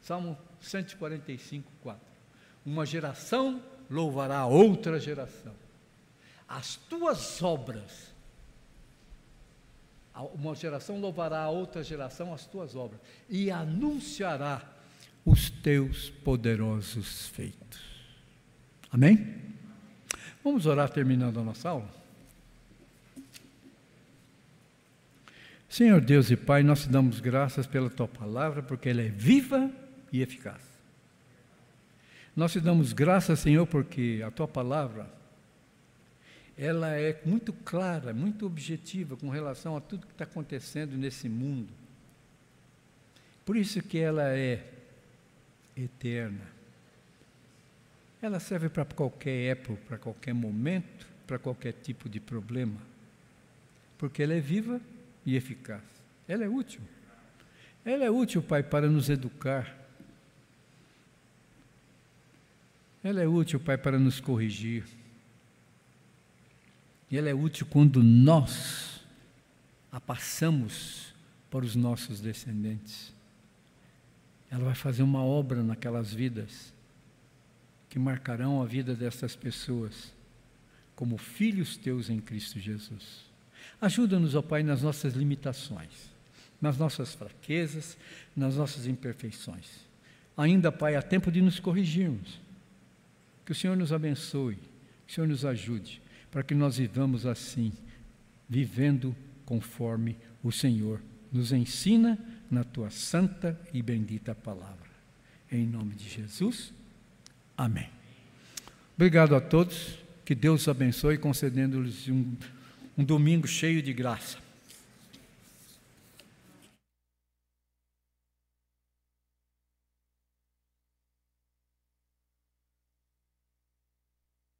Salmo 145, 4. Uma geração louvará outra geração. As tuas obras, uma geração louvará a outra geração as tuas obras e anunciará os teus poderosos feitos. Amém? Vamos orar terminando a nossa aula? Senhor Deus e Pai, nós te damos graças pela tua palavra, porque ela é viva e eficaz. Nós te damos graças, Senhor, porque a tua palavra ela é muito clara, muito objetiva com relação a tudo que está acontecendo nesse mundo. Por isso que ela é eterna. Ela serve para qualquer época, para qualquer momento, para qualquer tipo de problema. Porque ela é viva e eficaz. Ela é útil. Ela é útil, Pai, para nos educar. Ela é útil, Pai, para nos corrigir. E ela é útil quando nós a passamos para os nossos descendentes. Ela vai fazer uma obra naquelas vidas que marcarão a vida dessas pessoas como filhos teus em Cristo Jesus. Ajuda-nos, ó Pai, nas nossas limitações, nas nossas fraquezas, nas nossas imperfeições. Ainda, Pai, há tempo de nos corrigirmos. Que o Senhor nos abençoe, que o Senhor nos ajude, para que nós vivamos assim, vivendo conforme o Senhor nos ensina na tua santa e bendita palavra. Em nome de Jesus, amém. Obrigado a todos, que Deus abençoe, concedendo-lhes um, um domingo cheio de graça.